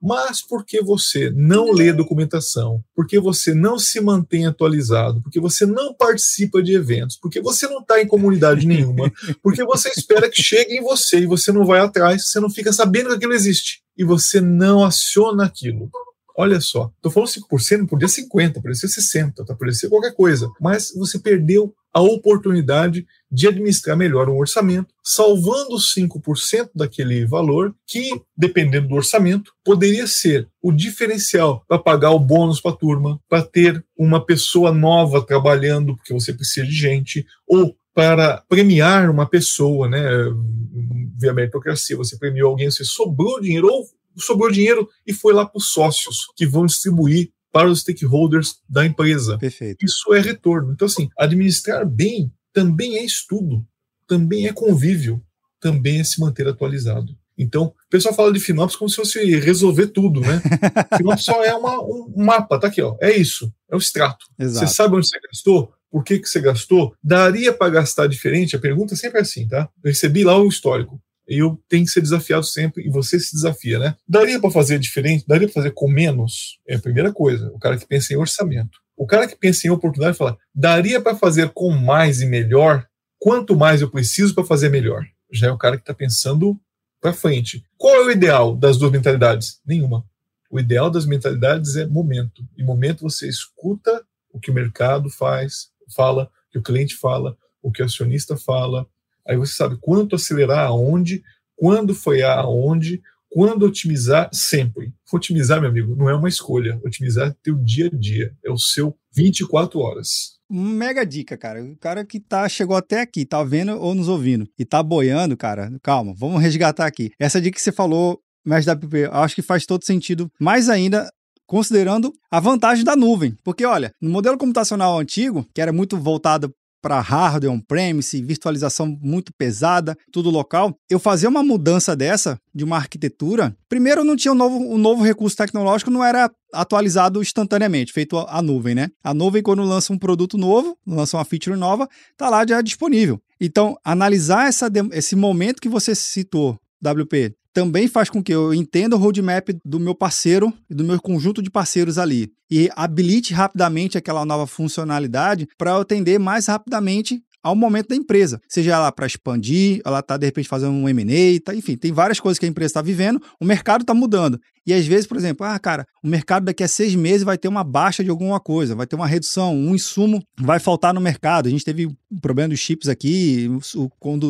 Mas porque você não lê documentação, porque você não se mantém atualizado, porque você não participa de eventos, porque você não está em comunidade nenhuma, porque você espera que chegue em você e você não vai atrás, você não fica sabendo que aquilo existe? E você não aciona aquilo. Olha só, tô falando 5%, podia ser 50%, podia ser 60%, tá? podia ser qualquer coisa. Mas você perdeu a oportunidade de administrar melhor um orçamento, salvando 5% daquele valor, que, dependendo do orçamento, poderia ser o diferencial para pagar o bônus para a turma, para ter uma pessoa nova trabalhando, porque você precisa de gente, ou para premiar uma pessoa, né? Via meritocracia, você premiou alguém, você sobrou dinheiro, ou sobrou dinheiro e foi lá para os sócios que vão distribuir para os stakeholders da empresa. Perfeito. Isso é retorno. Então, assim, administrar bem também é estudo, também é convívio, também é se manter atualizado. Então, o pessoal fala de Finops como se fosse resolver tudo, né? Finops só é uma, um mapa, tá aqui, ó. É isso, é o extrato. Exato. Você sabe onde você gastou? Por que, que você gastou? Daria para gastar diferente? A pergunta é sempre assim, tá? Eu recebi lá o histórico eu tenho que ser desafiado sempre e você se desafia, né? Daria para fazer diferente? Daria para fazer com menos? É a primeira coisa. O cara que pensa em orçamento. O cara que pensa em oportunidade fala: daria para fazer com mais e melhor? Quanto mais eu preciso para fazer melhor? Já é o cara que está pensando para frente. Qual é o ideal das duas mentalidades? Nenhuma. O ideal das mentalidades é momento. E momento você escuta o que o mercado faz, fala, o que o cliente fala, o que o acionista fala, Aí você sabe quanto acelerar aonde, quando foi aonde, quando otimizar sempre. Otimizar, meu amigo, não é uma escolha. Otimizar é teu dia a dia, é o seu 24 horas. Mega dica, cara. O cara que tá chegou até aqui, tá vendo ou nos ouvindo e tá boiando, cara, calma, vamos resgatar aqui. Essa dica que você falou, mestre da PP, acho que faz todo sentido. Mais ainda, considerando a vantagem da nuvem. Porque, olha, no modelo computacional antigo, que era muito voltado para hardware on-premise, virtualização muito pesada, tudo local. Eu fazer uma mudança dessa, de uma arquitetura, primeiro não tinha um novo, um novo recurso tecnológico, não era atualizado instantaneamente, feito a, a nuvem, né? A nuvem, quando lança um produto novo, lança uma feature nova, tá lá já disponível. Então, analisar essa, esse momento que você citou, WP, também faz com que eu entenda o roadmap do meu parceiro e do meu conjunto de parceiros ali e habilite rapidamente aquela nova funcionalidade para eu atender mais rapidamente ao momento da empresa. Seja ela para expandir, ela está de repente fazendo um M&A, tá, enfim, tem várias coisas que a empresa está vivendo, o mercado está mudando. E às vezes, por exemplo, ah, cara, o mercado daqui a seis meses vai ter uma baixa de alguma coisa, vai ter uma redução, um insumo vai faltar no mercado. A gente teve o problema dos chips aqui, os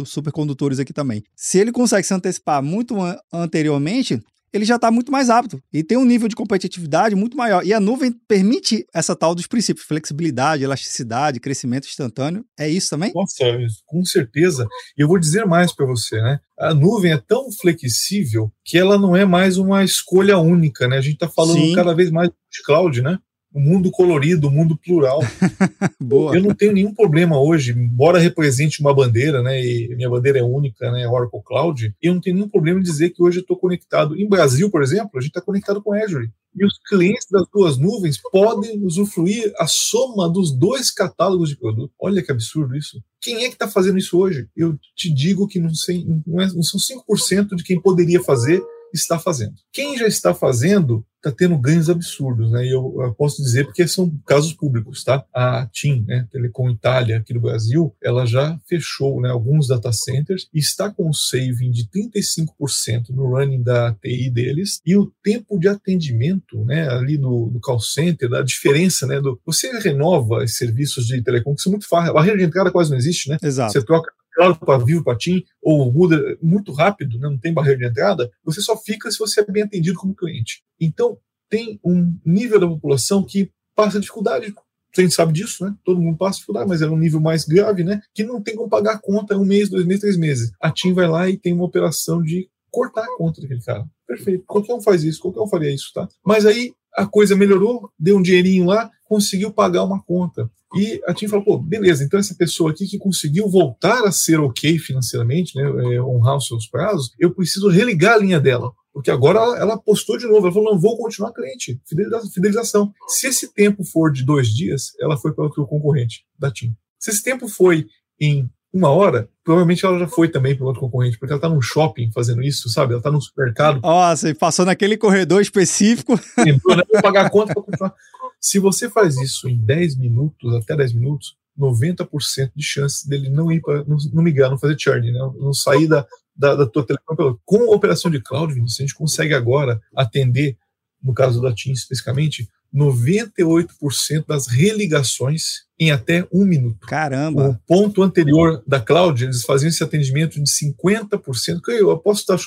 supercondutores aqui também. Se ele consegue se antecipar muito anteriormente, ele já está muito mais apto e tem um nível de competitividade muito maior. E a nuvem permite essa tal dos princípios, flexibilidade, elasticidade, crescimento instantâneo. É isso também? Nossa, com certeza. E eu vou dizer mais para você, né? A nuvem é tão flexível que ela não é mais uma escolha única, né? A gente está falando Sim. cada vez mais de cloud, né? O mundo colorido, o mundo plural. eu não tenho nenhum problema hoje, embora represente uma bandeira, né, e minha bandeira é única, né, Oracle Cloud, eu não tenho nenhum problema em dizer que hoje eu estou conectado. Em Brasil, por exemplo, a gente está conectado com Azure. E os clientes das duas nuvens podem usufruir a soma dos dois catálogos de produto. Olha que absurdo isso. Quem é que está fazendo isso hoje? Eu te digo que não, sei, não, é, não são 5% de quem poderia fazer está fazendo. Quem já está fazendo está tendo ganhos absurdos, né? E eu, eu, posso dizer porque são casos públicos, tá? A TIM, né, Telecom Itália aqui no Brasil, ela já fechou, né, alguns data centers e está com um saving de 35% no running da TI deles e o tempo de atendimento, né, ali no, no call center, a diferença, né, do você renova os serviços de telecom que são muito fáceis, a barreira de entrada quase não existe, né? Exato. Você troca claro para vivo, para TIM, ou muda muito rápido, né, não tem barreira de entrada, você só fica se você é bem atendido como cliente. Então, tem um nível da população que passa dificuldade a gente sabe disso, né? Todo mundo passa dificuldade, mas é um nível mais grave, né? Que não tem como pagar a conta um mês, dois meses, três meses. A TIM vai lá e tem uma operação de cortar a conta daquele cara. Perfeito. Qualquer um faz isso, qualquer um faria isso, tá? Mas aí a coisa melhorou, deu um dinheirinho lá, conseguiu pagar uma conta. E a TIM falou, pô, beleza, então essa pessoa aqui que conseguiu voltar a ser ok financeiramente, né, é, honrar os seus prazos, eu preciso religar a linha dela. Porque agora ela, ela postou de novo, ela falou, não, vou continuar cliente, fidelização. Se esse tempo for de dois dias, ela foi para o concorrente da TIM. Se esse tempo foi em uma hora, provavelmente ela já foi também para outro concorrente, porque ela está num shopping fazendo isso, sabe? Ela está no supermercado. Nossa, e passou naquele corredor específico. Lembrou, né? Vou pagar a conta para continuar. Se você faz isso em 10 minutos, até 10 minutos, 90% de chance dele não ir para, não, não migrar, não fazer churn, né? não sair da, da, da tua telecom. Com a operação de cloud, Vinícius, a gente consegue agora atender, no caso da TIM especificamente, 98% das religações em até um minuto. Caramba! O ponto anterior da cloud, eles faziam esse atendimento de 50%, que eu posso estar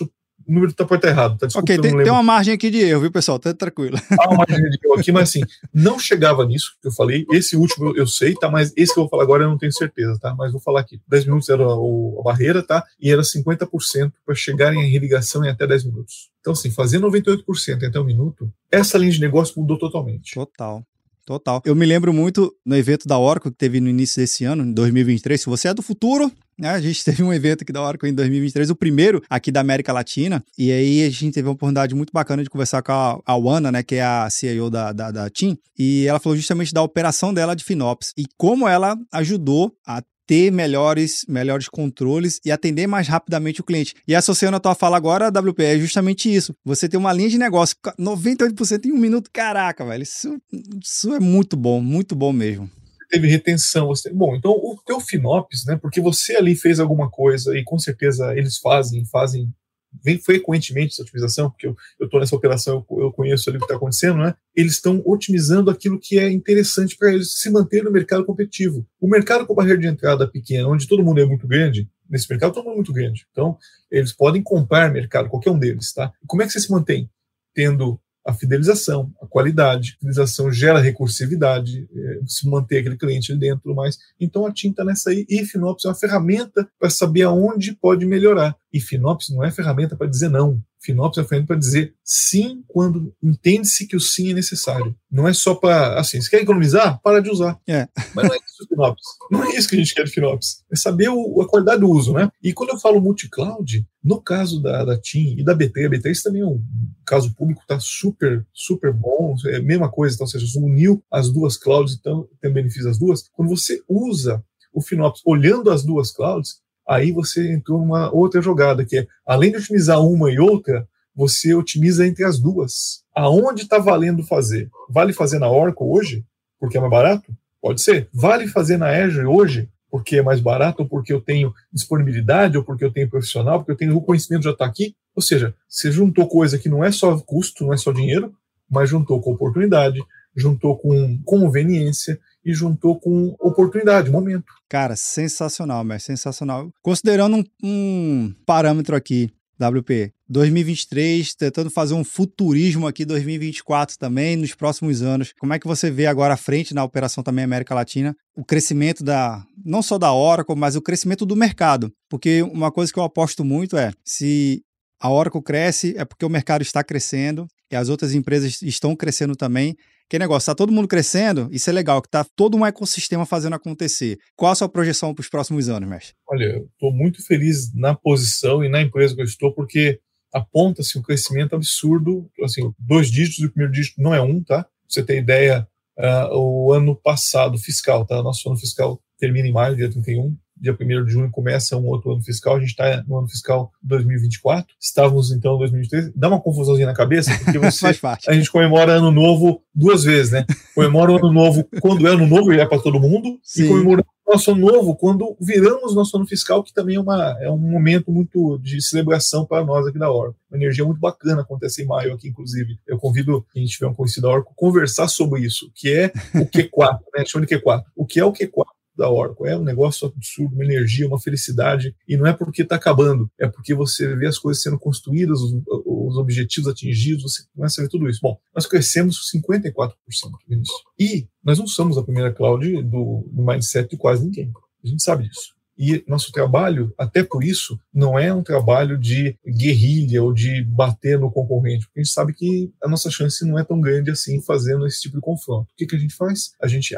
o número tá, pode estar errado. Tá? Desculpa, ok, tem, tem, uma margem aqui de erro, viu, pessoal? Tá tranquilo. Há uma margem de erro aqui, mas assim, não chegava nisso que eu falei. Esse último eu, sei, tá? Mas esse que eu vou falar agora eu não tenho certeza, tá? Mas vou falar aqui. 10 minutos era a barreira, tá? E era 50% para chegarem em religação em até 10 minutos. Então, assim, fazer 98% em até um minuto, essa linha de negócio mudou totalmente. Total. Total. Eu me lembro muito no evento da Oracle que teve no início desse ano, em 2023. Se você é do futuro, né? A gente teve um evento aqui da Oracle em 2023, o primeiro aqui da América Latina. E aí a gente teve uma oportunidade muito bacana de conversar com a, a Wana, né? Que é a CEO da, da, da TIM. E ela falou justamente da operação dela de FinOps e como ela ajudou a ter melhores, melhores controles e atender mais rapidamente o cliente. E associando a tua fala agora, a WP, é justamente isso. Você tem uma linha de negócio 98% em um minuto. Caraca, velho, isso, isso é muito bom, muito bom mesmo teve retenção. Você... Bom, então o teu Finops, né? Porque você ali fez alguma coisa e com certeza eles fazem, fazem vem frequentemente essa otimização, porque eu estou nessa operação, eu, eu, conheço ali o que está acontecendo, né? Eles estão otimizando aquilo que é interessante para eles se manter no mercado competitivo. O mercado com barreira de entrada pequena, onde todo mundo é muito grande, nesse mercado todo mundo é muito grande. Então, eles podem comprar mercado, qualquer um deles, tá? como é que você se mantém? Tendo a fidelização, a qualidade. A fidelização gera recursividade, é, se manter aquele cliente ali dentro, mais. Então a tinta nessa aí, e Finops é uma ferramenta para saber aonde pode melhorar. E Finops não é ferramenta para dizer não. Finops é ferramenta para dizer sim quando entende-se que o sim é necessário. Não é só para, assim, se quer economizar, para de usar. É. Mas não é isso Finops. Não é isso que a gente quer de Finops. É saber o, a qualidade do uso, né? E quando eu falo multi-cloud, no caso da, da TIM e da BT, a BT também é um caso público, tá super, super bom, é a mesma coisa, então, ou seja, você uniu as duas clouds, então tem benefício das duas. Quando você usa o Finops olhando as duas clouds, aí você entrou numa outra jogada, que é, além de otimizar uma e outra, você otimiza entre as duas. Aonde está valendo fazer? Vale fazer na Oracle hoje, porque é mais barato? Pode ser. Vale fazer na Azure hoje, porque é mais barato, ou porque eu tenho disponibilidade, ou porque eu tenho profissional, porque eu tenho o conhecimento já está aqui? Ou seja, você juntou coisa que não é só custo, não é só dinheiro, mas juntou com oportunidade, juntou com conveniência e juntou com oportunidade, momento. Cara, sensacional, mas sensacional. Considerando um, um parâmetro aqui, WP, 2023, tentando fazer um futurismo aqui 2024 também, nos próximos anos. Como é que você vê agora à frente na operação também América Latina, o crescimento da, não só da Oracle, mas o crescimento do mercado? Porque uma coisa que eu aposto muito é, se a Oracle cresce, é porque o mercado está crescendo e as outras empresas estão crescendo também. Que negócio, está todo mundo crescendo, isso é legal, que está todo um ecossistema fazendo acontecer. Qual a sua projeção para os próximos anos, mestre? Olha, estou muito feliz na posição e na empresa que eu estou, porque aponta-se um crescimento absurdo, assim, dois dígitos, o primeiro dígito não é um, tá? Pra você ter ideia, uh, o ano passado fiscal, tá? Nosso ano fiscal termina em maio, dia 31, dia 1 de junho começa um outro ano fiscal, a gente está no ano fiscal 2024, estávamos então em 2023, dá uma confusãozinha na cabeça, porque você, a gente comemora ano novo duas vezes, né? Comemora o ano novo quando é ano novo e é para todo mundo, Sim. e comemora nosso ano novo quando viramos nosso ano fiscal, que também é, uma, é um momento muito de celebração para nós aqui da Orco. Uma energia muito bacana acontece em maio aqui, inclusive. Eu convido quem tiver um conhecido da Orco conversar sobre isso, que é o Q4, né? Chama de Q4. O que é o Q4? Da Oracle. É um negócio absurdo, uma energia, uma felicidade. E não é porque está acabando, é porque você vê as coisas sendo construídas, os, os objetivos atingidos, você começa a ver tudo isso. Bom, nós crescemos 54% nisso. E nós não somos a primeira cloud do, do mindset de quase ninguém. A gente sabe disso. E nosso trabalho, até por isso, não é um trabalho de guerrilha ou de bater no concorrente, porque a gente sabe que a nossa chance não é tão grande assim fazendo esse tipo de confronto. O que, que a gente faz? A gente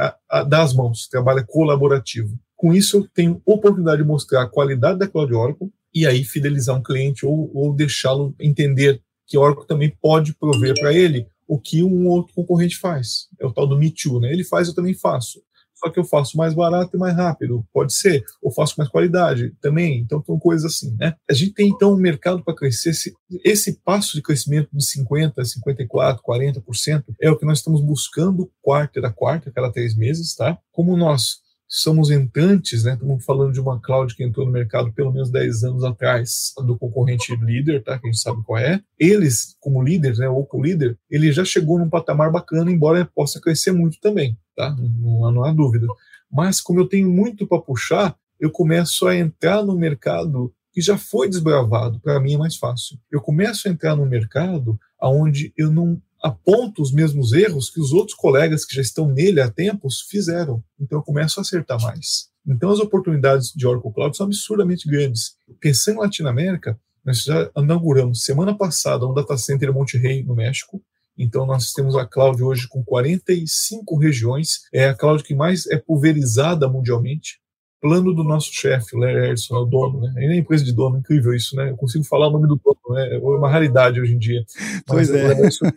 dá as mãos, trabalha colaborativo. Com isso, eu tenho oportunidade de mostrar a qualidade da Cloud Oracle e aí fidelizar um cliente ou, ou deixá-lo entender que a Oracle também pode prover para ele o que um outro concorrente faz. É o tal do Me Too, né? Ele faz, eu também faço só que eu faço mais barato e mais rápido, pode ser, ou faço mais qualidade também, então são coisas assim, né? A gente tem então um mercado para crescer, esse, esse passo de crescimento de 50, 54, 40% é o que nós estamos buscando quarta da quarta, cada três meses, tá? Como nós somos entrantes, né? Estamos falando de uma cloud que entrou no mercado pelo menos 10 anos atrás do concorrente líder, tá? Que a gente sabe qual é. Eles, como líderes, né? Ou como líder, ele já chegou num patamar bacana, embora possa crescer muito também, tá? Não, não há dúvida. Mas como eu tenho muito para puxar, eu começo a entrar no mercado que já foi desbravado. Para mim é mais fácil. Eu começo a entrar no mercado aonde eu não aponto os mesmos erros que os outros colegas que já estão nele há tempos fizeram. Então eu começo a acertar mais. Então as oportunidades de Oracle Cloud são absurdamente grandes. Pensando em Latinoamérica, nós já inauguramos semana passada um data center em Monterrey, no México. Então nós temos a cloud hoje com 45 regiões, é a cloud que mais é pulverizada mundialmente plano do nosso chefe, Larry Ellison, é o dono, né? Ele é empresa de dono, incrível isso, né? Eu consigo falar o nome do dono, né? É uma raridade hoje em dia. Pois Mas, é.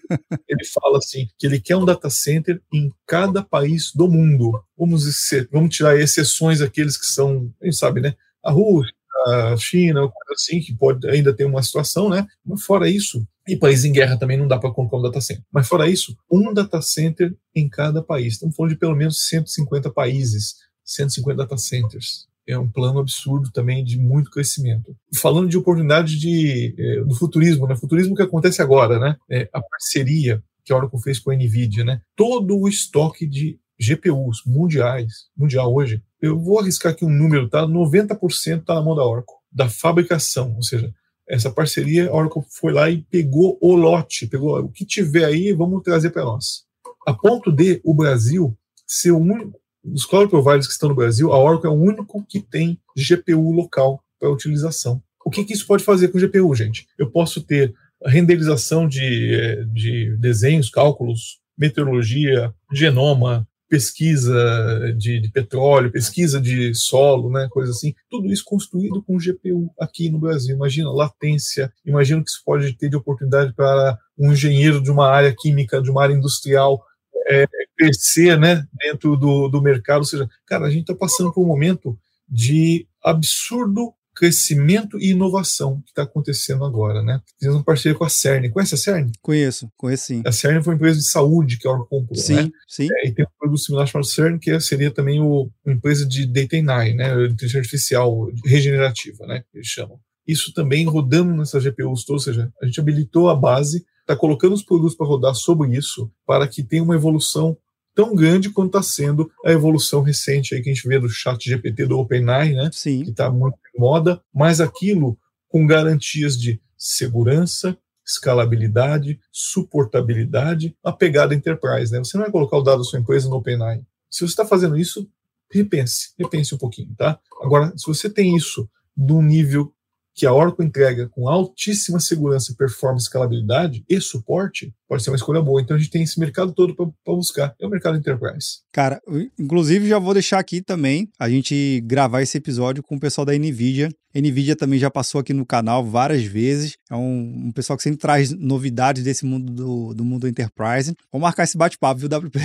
ele fala assim, que ele quer um data center em cada país do mundo. Vamos, vamos tirar exceções aqueles que são, quem sabe, né? A Rússia, a China, coisa assim, que pode ainda ter uma situação, né? Mas fora isso, e países em guerra também não dá para colocar um data center. Mas fora isso, um data center em cada país. Estamos falando de pelo menos 150 países 150 data centers. É um plano absurdo também de muito crescimento. Falando de oportunidade de, é, do futurismo, né? Futurismo que acontece agora, né? É, a parceria que a Oracle fez com a NVIDIA, né? Todo o estoque de GPUs mundiais, mundial hoje, eu vou arriscar aqui um número, tá? 90% está na mão da Oracle, da fabricação, ou seja, essa parceria, a Oracle foi lá e pegou o lote, pegou o que tiver aí, vamos trazer para nós. A ponto de o Brasil ser o único dos cloud providers que estão no Brasil, a Oracle é o único que tem GPU local para utilização. O que, que isso pode fazer com GPU, gente? Eu posso ter renderização de, eh, de desenhos, cálculos, meteorologia, genoma, pesquisa de, de, petróleo, pesquisa de solo, né, coisa assim, tudo isso construído com GPU aqui no Brasil. Imagina latência, imagina que isso pode ter de oportunidade para um engenheiro de uma área química, de uma área industrial, é, crescer né, dentro do, do mercado. Ou seja, cara, a gente está passando por um momento de absurdo crescimento e inovação que está acontecendo agora, né? Fizemos uma parceria com a CERN. Conhece a CERN? Conheço, conheço sim. A CERN foi uma empresa de saúde que a Oracle comprou, sim, né? Sim, é, e tem um produto similar chamado CERN, que seria também o, uma empresa de Data AI, né? Inteligência artificial regenerativa, né? Eles chamam. Isso também rodando nessas GPUs ou seja, a gente habilitou a base está colocando os produtos para rodar sobre isso, para que tenha uma evolução tão grande quanto está sendo a evolução recente aí que a gente vê do chat GPT do OpenAI, né? Sim. Que está muito em moda, mas aquilo com garantias de segurança, escalabilidade, suportabilidade, a pegada enterprise, né? Você não vai colocar o dado da sua empresa no OpenAI. Se você está fazendo isso, repense, repense um pouquinho, tá? Agora, se você tem isso num nível que a Oracle entrega com altíssima segurança, performance, escalabilidade e suporte, pode ser uma escolha boa. Então a gente tem esse mercado todo para buscar. É o mercado enterprise. Cara, inclusive já vou deixar aqui também a gente gravar esse episódio com o pessoal da NVIDIA. NVIDIA também já passou aqui no canal várias vezes. É um, um pessoal que sempre traz novidades desse mundo do, do mundo enterprise. Vamos marcar esse bate-papo, viu, WP?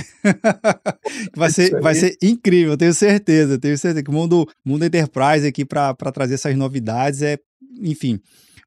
vai, ser, vai ser incrível, tenho certeza. Tenho certeza que o mundo, mundo enterprise aqui para trazer essas novidades é enfim,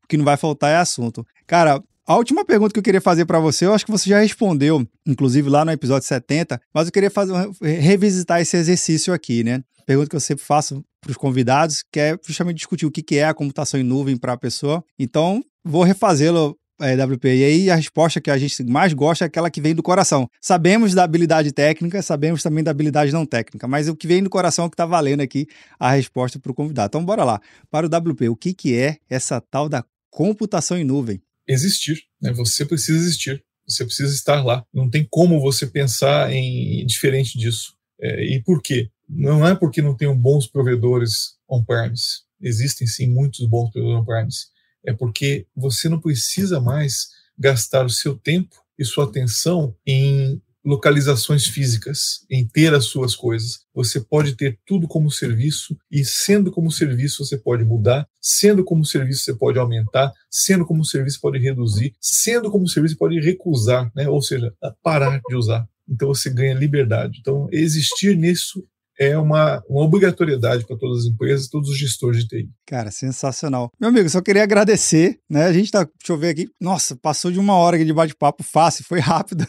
o que não vai faltar é assunto. Cara, a última pergunta que eu queria fazer para você, eu acho que você já respondeu, inclusive lá no episódio 70, mas eu queria fazer, revisitar esse exercício aqui, né? Pergunta que eu sempre faço para os convidados, que é justamente discutir o que é a computação em nuvem para a pessoa. Então, vou refazê-lo é, WP. E aí a resposta que a gente mais gosta é aquela que vem do coração. Sabemos da habilidade técnica, sabemos também da habilidade não técnica, mas o que vem do coração é que está valendo aqui a resposta para o convidado. Então bora lá. Para o WP, o que, que é essa tal da computação em nuvem? Existir. Né? Você precisa existir, você precisa estar lá. Não tem como você pensar em diferente disso. É, e por quê? Não é porque não tenham bons provedores on-premise. Existem sim muitos bons provedores on-premise. É porque você não precisa mais gastar o seu tempo e sua atenção em localizações físicas, em ter as suas coisas. Você pode ter tudo como serviço e sendo como serviço você pode mudar, sendo como serviço você pode aumentar, sendo como serviço pode reduzir, sendo como serviço pode recusar, né? ou seja, parar de usar. Então você ganha liberdade. Então existir nisso é uma, uma obrigatoriedade para todas as empresas, todos os gestores de TI. Cara, sensacional. Meu amigo, só queria agradecer, né? A gente tá, deixa eu ver aqui, nossa, passou de uma hora aqui de bate-papo fácil, foi rápido.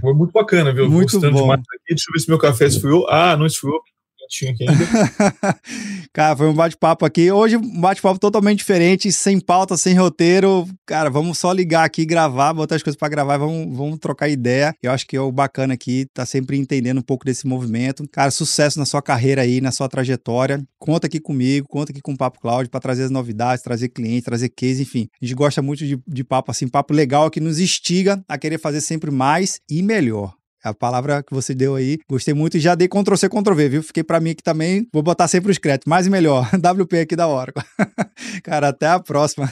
Foi muito bacana, viu? Muito Gostando bom. demais aqui. Deixa eu ver se meu café esfriou. Ah, não esfriou, tinha aqui ainda. Cara, foi um bate-papo aqui. Hoje, um bate-papo totalmente diferente, sem pauta, sem roteiro. Cara, vamos só ligar aqui, gravar, botar as coisas para gravar e vamos, vamos trocar ideia. Eu acho que é o bacana aqui, tá sempre entendendo um pouco desse movimento. Cara, sucesso na sua carreira aí, na sua trajetória. Conta aqui comigo, conta aqui com o Papo Cloud para trazer as novidades, trazer clientes, trazer case, enfim. A gente gosta muito de, de papo assim, papo legal que nos instiga a querer fazer sempre mais e melhor. A palavra que você deu aí, gostei muito. Já dei Ctrl C, Ctrl V, viu? Fiquei para mim aqui também. Vou botar sempre os créditos, mais e melhor. WP aqui da Oracle. Cara, até a próxima.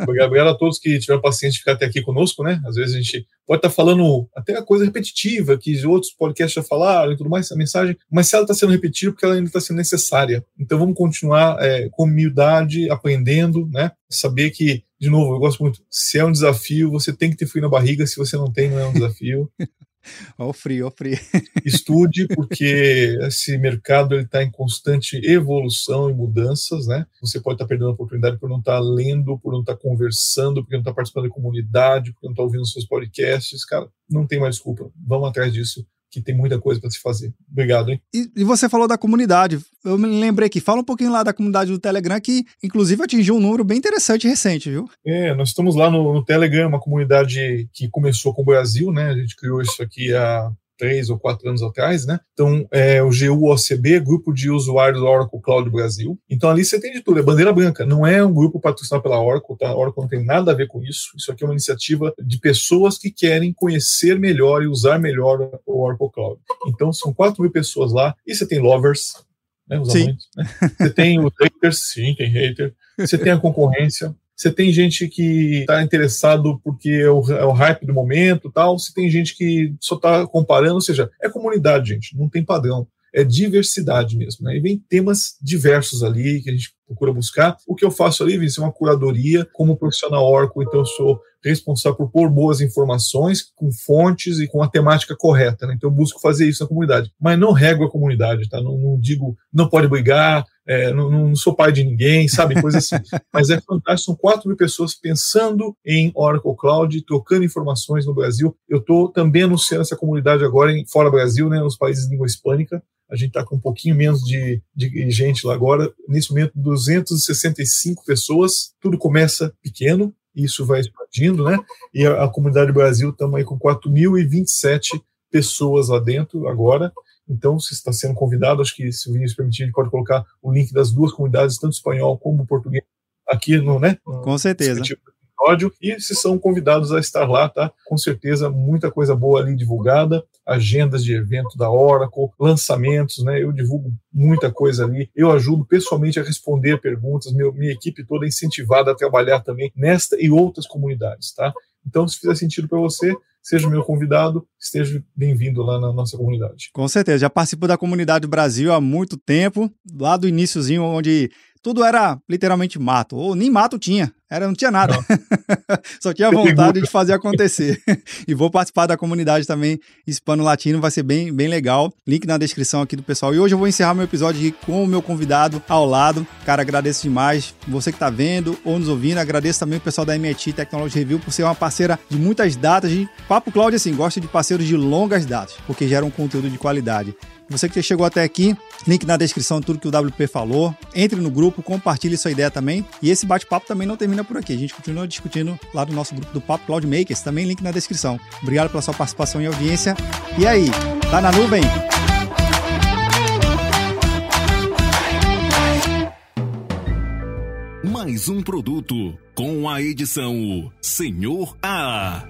Obrigado a todos que tiveram paciência de ficar até aqui conosco, né? Às vezes a gente pode estar tá falando até a coisa repetitiva que outros podcasts já falaram e tudo mais, a mensagem, mas se ela está sendo repetida, porque ela ainda está sendo necessária. Então vamos continuar é, com humildade, aprendendo, né? Saber que de novo, eu gosto muito. Se é um desafio, você tem que ter frio na barriga. Se você não tem, não é um desafio. Ó o frio, o frio. Estude, porque esse mercado está em constante evolução e mudanças, né? Você pode estar tá perdendo a oportunidade por não estar tá lendo, por não estar tá conversando, porque não está participando da comunidade, porque não está ouvindo seus podcasts. Cara, não tem mais desculpa. Vamos atrás disso que tem muita coisa para se fazer. Obrigado, hein? E, e, você falou da comunidade. Eu me lembrei aqui, fala um pouquinho lá da comunidade do Telegram, que inclusive atingiu um número bem interessante recente, viu? É, nós estamos lá no, no Telegram, uma comunidade que começou com o Brasil, né? A gente criou isso aqui há três ou quatro anos atrás, né? Então, é o GUOCB, Grupo de Usuários Oracle Cloud Brasil. Então, ali você tem de tudo, é bandeira branca. Não é um grupo patrocinado pela Oracle, tá? A Oracle não tem nada a ver com isso. Isso aqui é uma iniciativa de pessoas que querem conhecer melhor e usar melhor o Oracle Cloud. Então, são 4 mil pessoas lá. E você tem lovers, né? Os sim. Amantes, né? Você tem os haters, sim, tem hater. Você tem a concorrência, você tem gente que está interessado porque é o, é o, hype do momento tal, você tem gente que só está comparando, ou seja, é comunidade, gente, não tem padrão. É diversidade mesmo, né? E vem temas diversos ali que a gente procura buscar. O que eu faço ali, Vince, é uma curadoria como profissional Oracle, então eu sou responsável por pôr boas informações com fontes e com a temática correta, né? Então eu busco fazer isso na comunidade, mas não rego a comunidade, tá? Não, não digo, não pode brigar, é, não, não, sou pai de ninguém, sabe? Coisa assim. Mas é fantástico, são 4 mil pessoas pensando em Oracle Cloud, trocando informações no Brasil. Eu estou também anunciando essa comunidade agora em fora Brasil, né, nos países de língua hispânica. A gente está com um pouquinho menos de, de gente lá agora. Nesse momento, 265 pessoas. Tudo começa pequeno, isso vai expandindo, né? E a, a comunidade do Brasil estamos aí com 4.027 pessoas lá dentro agora. Então, se está sendo convidado, acho que se o Vinícius permitir, pode colocar o link das duas comunidades, tanto espanhol como português, aqui no, né? Com certeza. Episódio, e se são convidados a estar lá, tá? Com certeza, muita coisa boa ali divulgada, agendas de evento da Oracle, lançamentos, né? Eu divulgo muita coisa ali. Eu ajudo pessoalmente a responder perguntas, meu, minha equipe toda é incentivada a trabalhar também nesta e outras comunidades, tá? Então, se fizer sentido para você, seja meu convidado, esteja bem-vindo lá na nossa comunidade. Com certeza, já participo da comunidade Brasil há muito tempo, lá do iníciozinho, onde tudo era literalmente mato, ou nem mato tinha. Era, não tinha nada. Não. Só tinha vontade de fazer acontecer. e vou participar da comunidade também hispano-latino, vai ser bem, bem legal. Link na descrição aqui do pessoal. E hoje eu vou encerrar meu episódio com o meu convidado ao lado. Cara, agradeço demais você que está vendo ou nos ouvindo. Agradeço também o pessoal da MIT Technology Review por ser uma parceira de muitas datas. E Papo Cláudio, assim, gosta de parceiros de longas datas, porque geram conteúdo de qualidade. Você que chegou até aqui, link na descrição de tudo que o WP falou. Entre no grupo, compartilhe sua ideia também. E esse bate-papo também não termina por aqui. A gente continua discutindo lá do nosso grupo do Papo Cloud Makers, também link na descrição. Obrigado pela sua participação e audiência. E aí, tá na nuvem? mais um produto com a edição Senhor A.